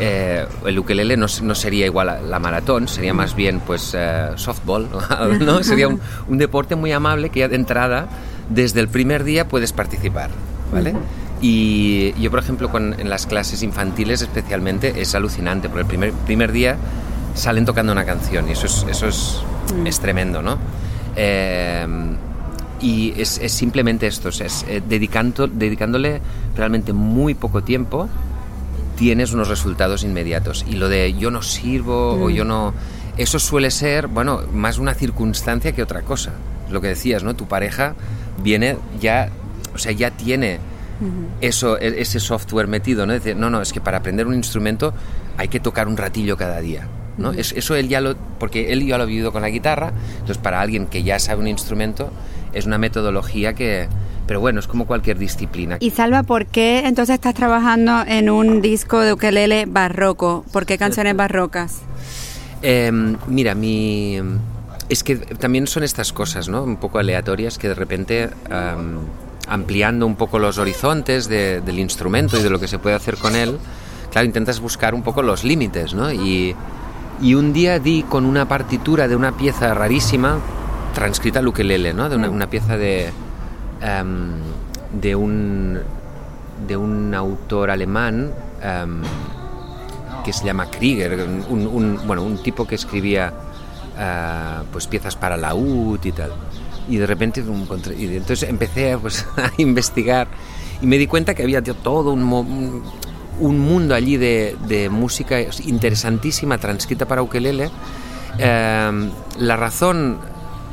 eh, el ukelele no, no sería igual a la maratón, sería más bien pues eh, softball, (laughs) ¿no? Sería un, un deporte muy amable que ya de entrada, desde el primer día puedes participar, ¿vale? Y yo, por ejemplo, con, en las clases infantiles especialmente, es alucinante, porque el primer, primer día salen tocando una canción y eso es, eso es, es tremendo, ¿no? Eh, y es, es simplemente esto, o sea, es, eh, dedicando, dedicándole realmente muy poco tiempo, tienes unos resultados inmediatos. Y lo de yo no sirvo o Mm. yo no... Eso suele ser, bueno, más una circunstancia que otra cosa. Lo que decías, ¿no? Tu pareja viene ya, o sea, ya tiene eso, e- ese software metido, ¿no? Decir, no, no, es que para aprender un instrumento hay que tocar un ratillo cada día, ¿no? Ujú. Es- eso él ya lo, porque él ya lo ha vivido con la guitarra, entonces para alguien que ya sabe un instrumento es una metodología que, pero bueno, es como cualquier disciplina. Y Salva, ¿por qué entonces estás trabajando en un disco de ukelele barroco? ¿Por qué canciones barrocas? Eh, mira, mi... Es que también son estas cosas, ¿no? Un poco aleatorias que de repente, am, ampliando un poco los horizontes de- del instrumento y de lo que se puede hacer con él, claro, intentas buscar un poco los límites, ¿no? Y, y un día di con una partitura de una pieza rarísima, transcrita al ukelele, ¿no? De una, una pieza de... am, de un... de un autor alemán am, que se llama Krieger, un, un- bueno, un tipo que escribía ah, pues piezas para laúd y tal. Y de repente y entonces empecé pues, (laughs) a investigar y me di cuenta que había todo un, un- un mundo allí de, de música interesantísima transcrita para ukelele. Eh, la razón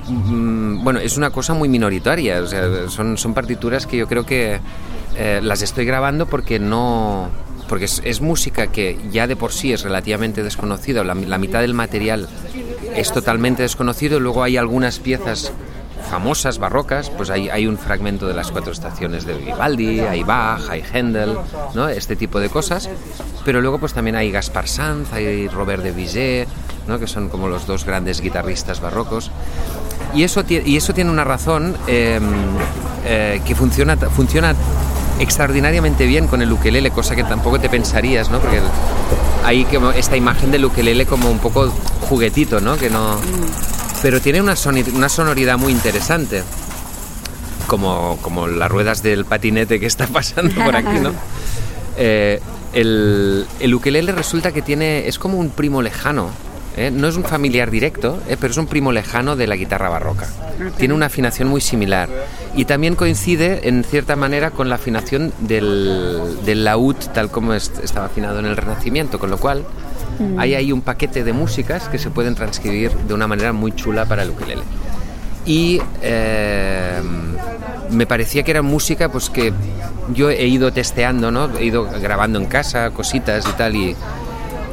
bueno, es una cosa muy minoritaria. O sea, son, son partituras que yo creo que eh, las estoy grabando porque no. Porque es, es música que ya de por sí es relativamente desconocida. La, la mitad del material es totalmente desconocido. Luego hay algunas piezas famosas, barrocas, pues hay, hay un fragmento de las cuatro estaciones de Vivaldi, hay Bach, hay Händel, ¿no? este tipo de cosas. Pero luego pues también hay Gaspar Sanz, hay Robert de Bizet, ¿no? que son como los dos grandes guitarristas barrocos. Y eso, y eso tiene una razón eh, eh, que funciona, funciona extraordinariamente bien con el ukelele, cosa que tampoco te pensarías, ¿no? Porque hay como esta imagen del ukelele como un poco juguetito, ¿no? Que no... Pero tiene una, una sonoridad muy interesante. Como, como las ruedas del patinete que está pasando por aquí, ¿no? (laughs) Eh, el, el ukelele resulta que tiene es como un primo lejano ¿eh? no es un familiar directo ¿eh? pero es un primo lejano de la guitarra barroca tiene una afinación muy similar y también coincide en cierta manera con la afinación del, del laúd tal como est- estaba afinado en el Renacimiento con lo cual Mm. hay ahí un paquete de músicas que se pueden transcribir de una manera muy chula para el ukelele y eh, me parecía que era música pues que yo he ido testeando, ¿no? He ido grabando en casa cositas y tal y,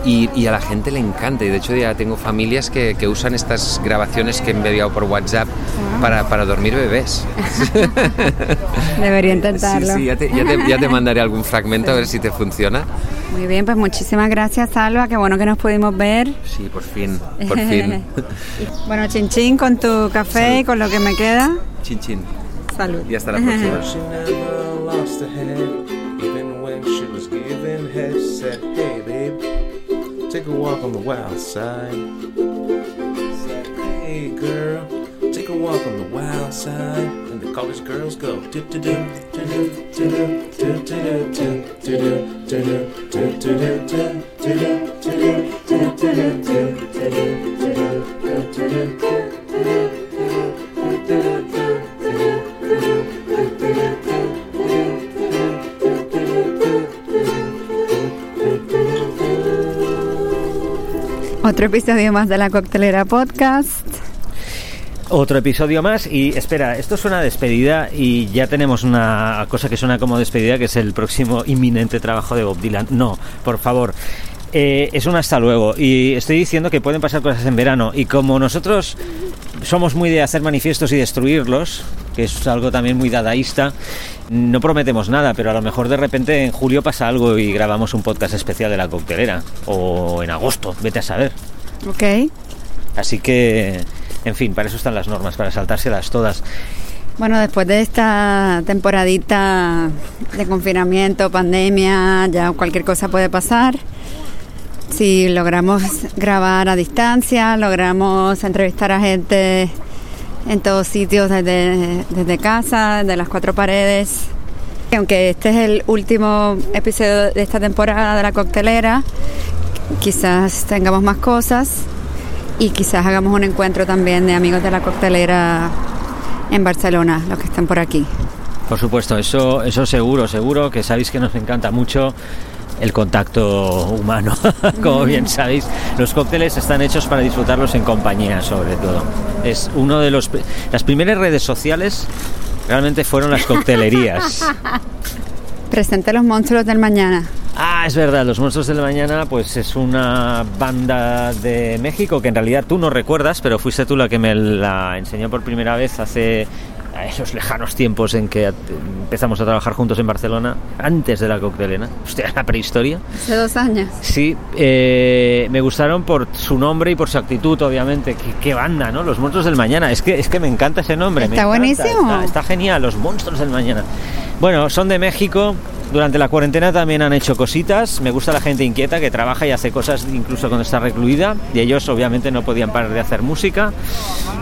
y, y a la gente le encanta y de hecho ya tengo familias que, que usan estas grabaciones que he enviado por WhatsApp para, para dormir bebés. (laughs) Debería intentarlo. Sí, sí, ya te, ya te- ya te mandaré algún fragmento a ver si te funciona. Muy bien, pues muchísimas gracias, Salva. Qué bueno que nos pudimos ver. Sí, por fin, por fin. (laughs) bueno, chin chin con tu café y con lo que me queda. Chin chin. Salud. Y hasta la próxima. (laughs) take a walk on the wild side. Hey girl, take a walk on the wild side, and the college girls go Otro episodio más de la Coctelera Podcast. Otro episodio más y espera, esto suena a despedida y ya tenemos una cosa que suena como despedida que es el próximo inminente trabajo de Bob Dylan. No, por favor. Eh, es un hasta luego y estoy diciendo que pueden pasar cosas en verano y como nosotros somos muy de hacer manifiestos y destruirlos, que es algo también muy dadaísta, no prometemos nada, pero a lo mejor de repente en julio pasa algo y grabamos un podcast especial de la coctelera o en agosto, vete a saber. Ok. Así que, en fin, para eso están las normas, para saltárselas todas. Bueno, después de esta temporadita de confinamiento, pandemia, ya cualquier cosa puede pasar. Si logramos grabar a distancia, logramos entrevistar a gente en todos sitios desde, desde casa, desde las cuatro paredes. Aunque este es el último episodio de esta temporada de la coctelera, quizás tengamos más cosas y quizás hagamos un encuentro también de amigos de la coctelera en Barcelona, los que están por aquí. Por supuesto, eso, eso seguro, seguro que sabéis que nos encanta mucho el contacto humano. (laughs) Como bien sabéis, los cócteles están hechos para disfrutarlos en compañía, sobre todo. Es uno de los las primeras redes sociales realmente fueron las coctelerías. (laughs) Presente los monstruos del mañana. Ah, es verdad, Los Monstruos del Mañana pues es una banda de México que en realidad tú no recuerdas, pero fuiste tú la que me la enseñó por primera vez hace esos lejanos tiempos en que empezamos a trabajar juntos en Barcelona, antes de la coctelena, hostia, la prehistoria. Hace dos años. Sí, eh, me gustaron por su nombre y por su actitud, obviamente. ¿Qué, qué banda, ¿no? Los Monstruos del Mañana. Es que, es que me encanta ese nombre. Está me encanta, buenísimo. Está, está genial, Los Monstruos del Mañana. Bueno, son de México. Durante la cuarentena también han hecho cositas. Me gusta la gente inquieta que trabaja y hace cosas incluso cuando está recluida. Y ellos obviamente no podían parar de hacer música.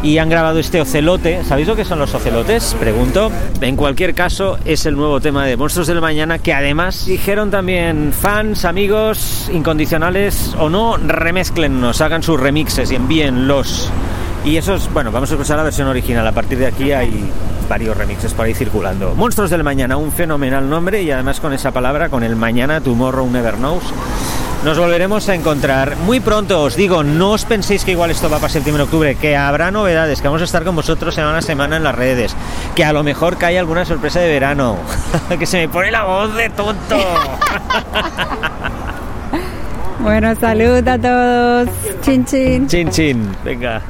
Y han grabado este ocelote. ¿Sabéis lo que son los ocelotes? Pregunto. En cualquier caso, es el nuevo tema de Monstruos del Mañana que además dijeron también fans, amigos, incondicionales o no, remezclennos, hagan sus remixes y envíenlos. Y eso es, bueno, vamos a escuchar la versión original. A partir de aquí hay varios remixes por ahí circulando. Monstruos del Mañana, un fenomenal nombre y además con esa palabra, con el mañana, tomorrow never knows. Nos volveremos a encontrar muy pronto, os digo, no os penséis que igual esto va para septiembre octubre, que habrá novedades, que vamos a estar con vosotros semana a semana en las redes, que a lo mejor cae alguna sorpresa de verano, (laughs) que se me pone la voz de tonto. (laughs) Bueno, salud a todos. Chin chin. Chin chin, venga.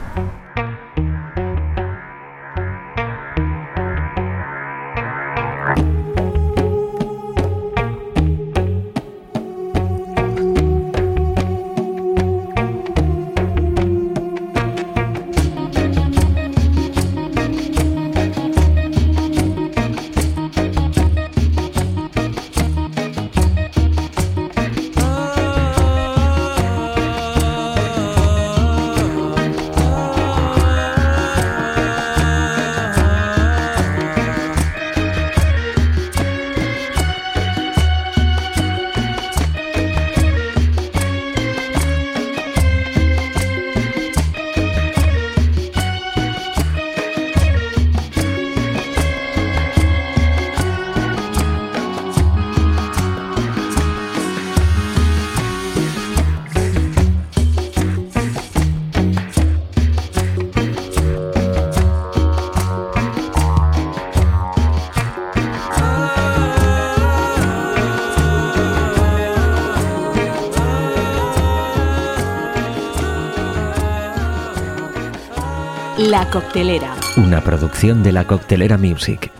Coctelera. Una producción de la Coctelera Music.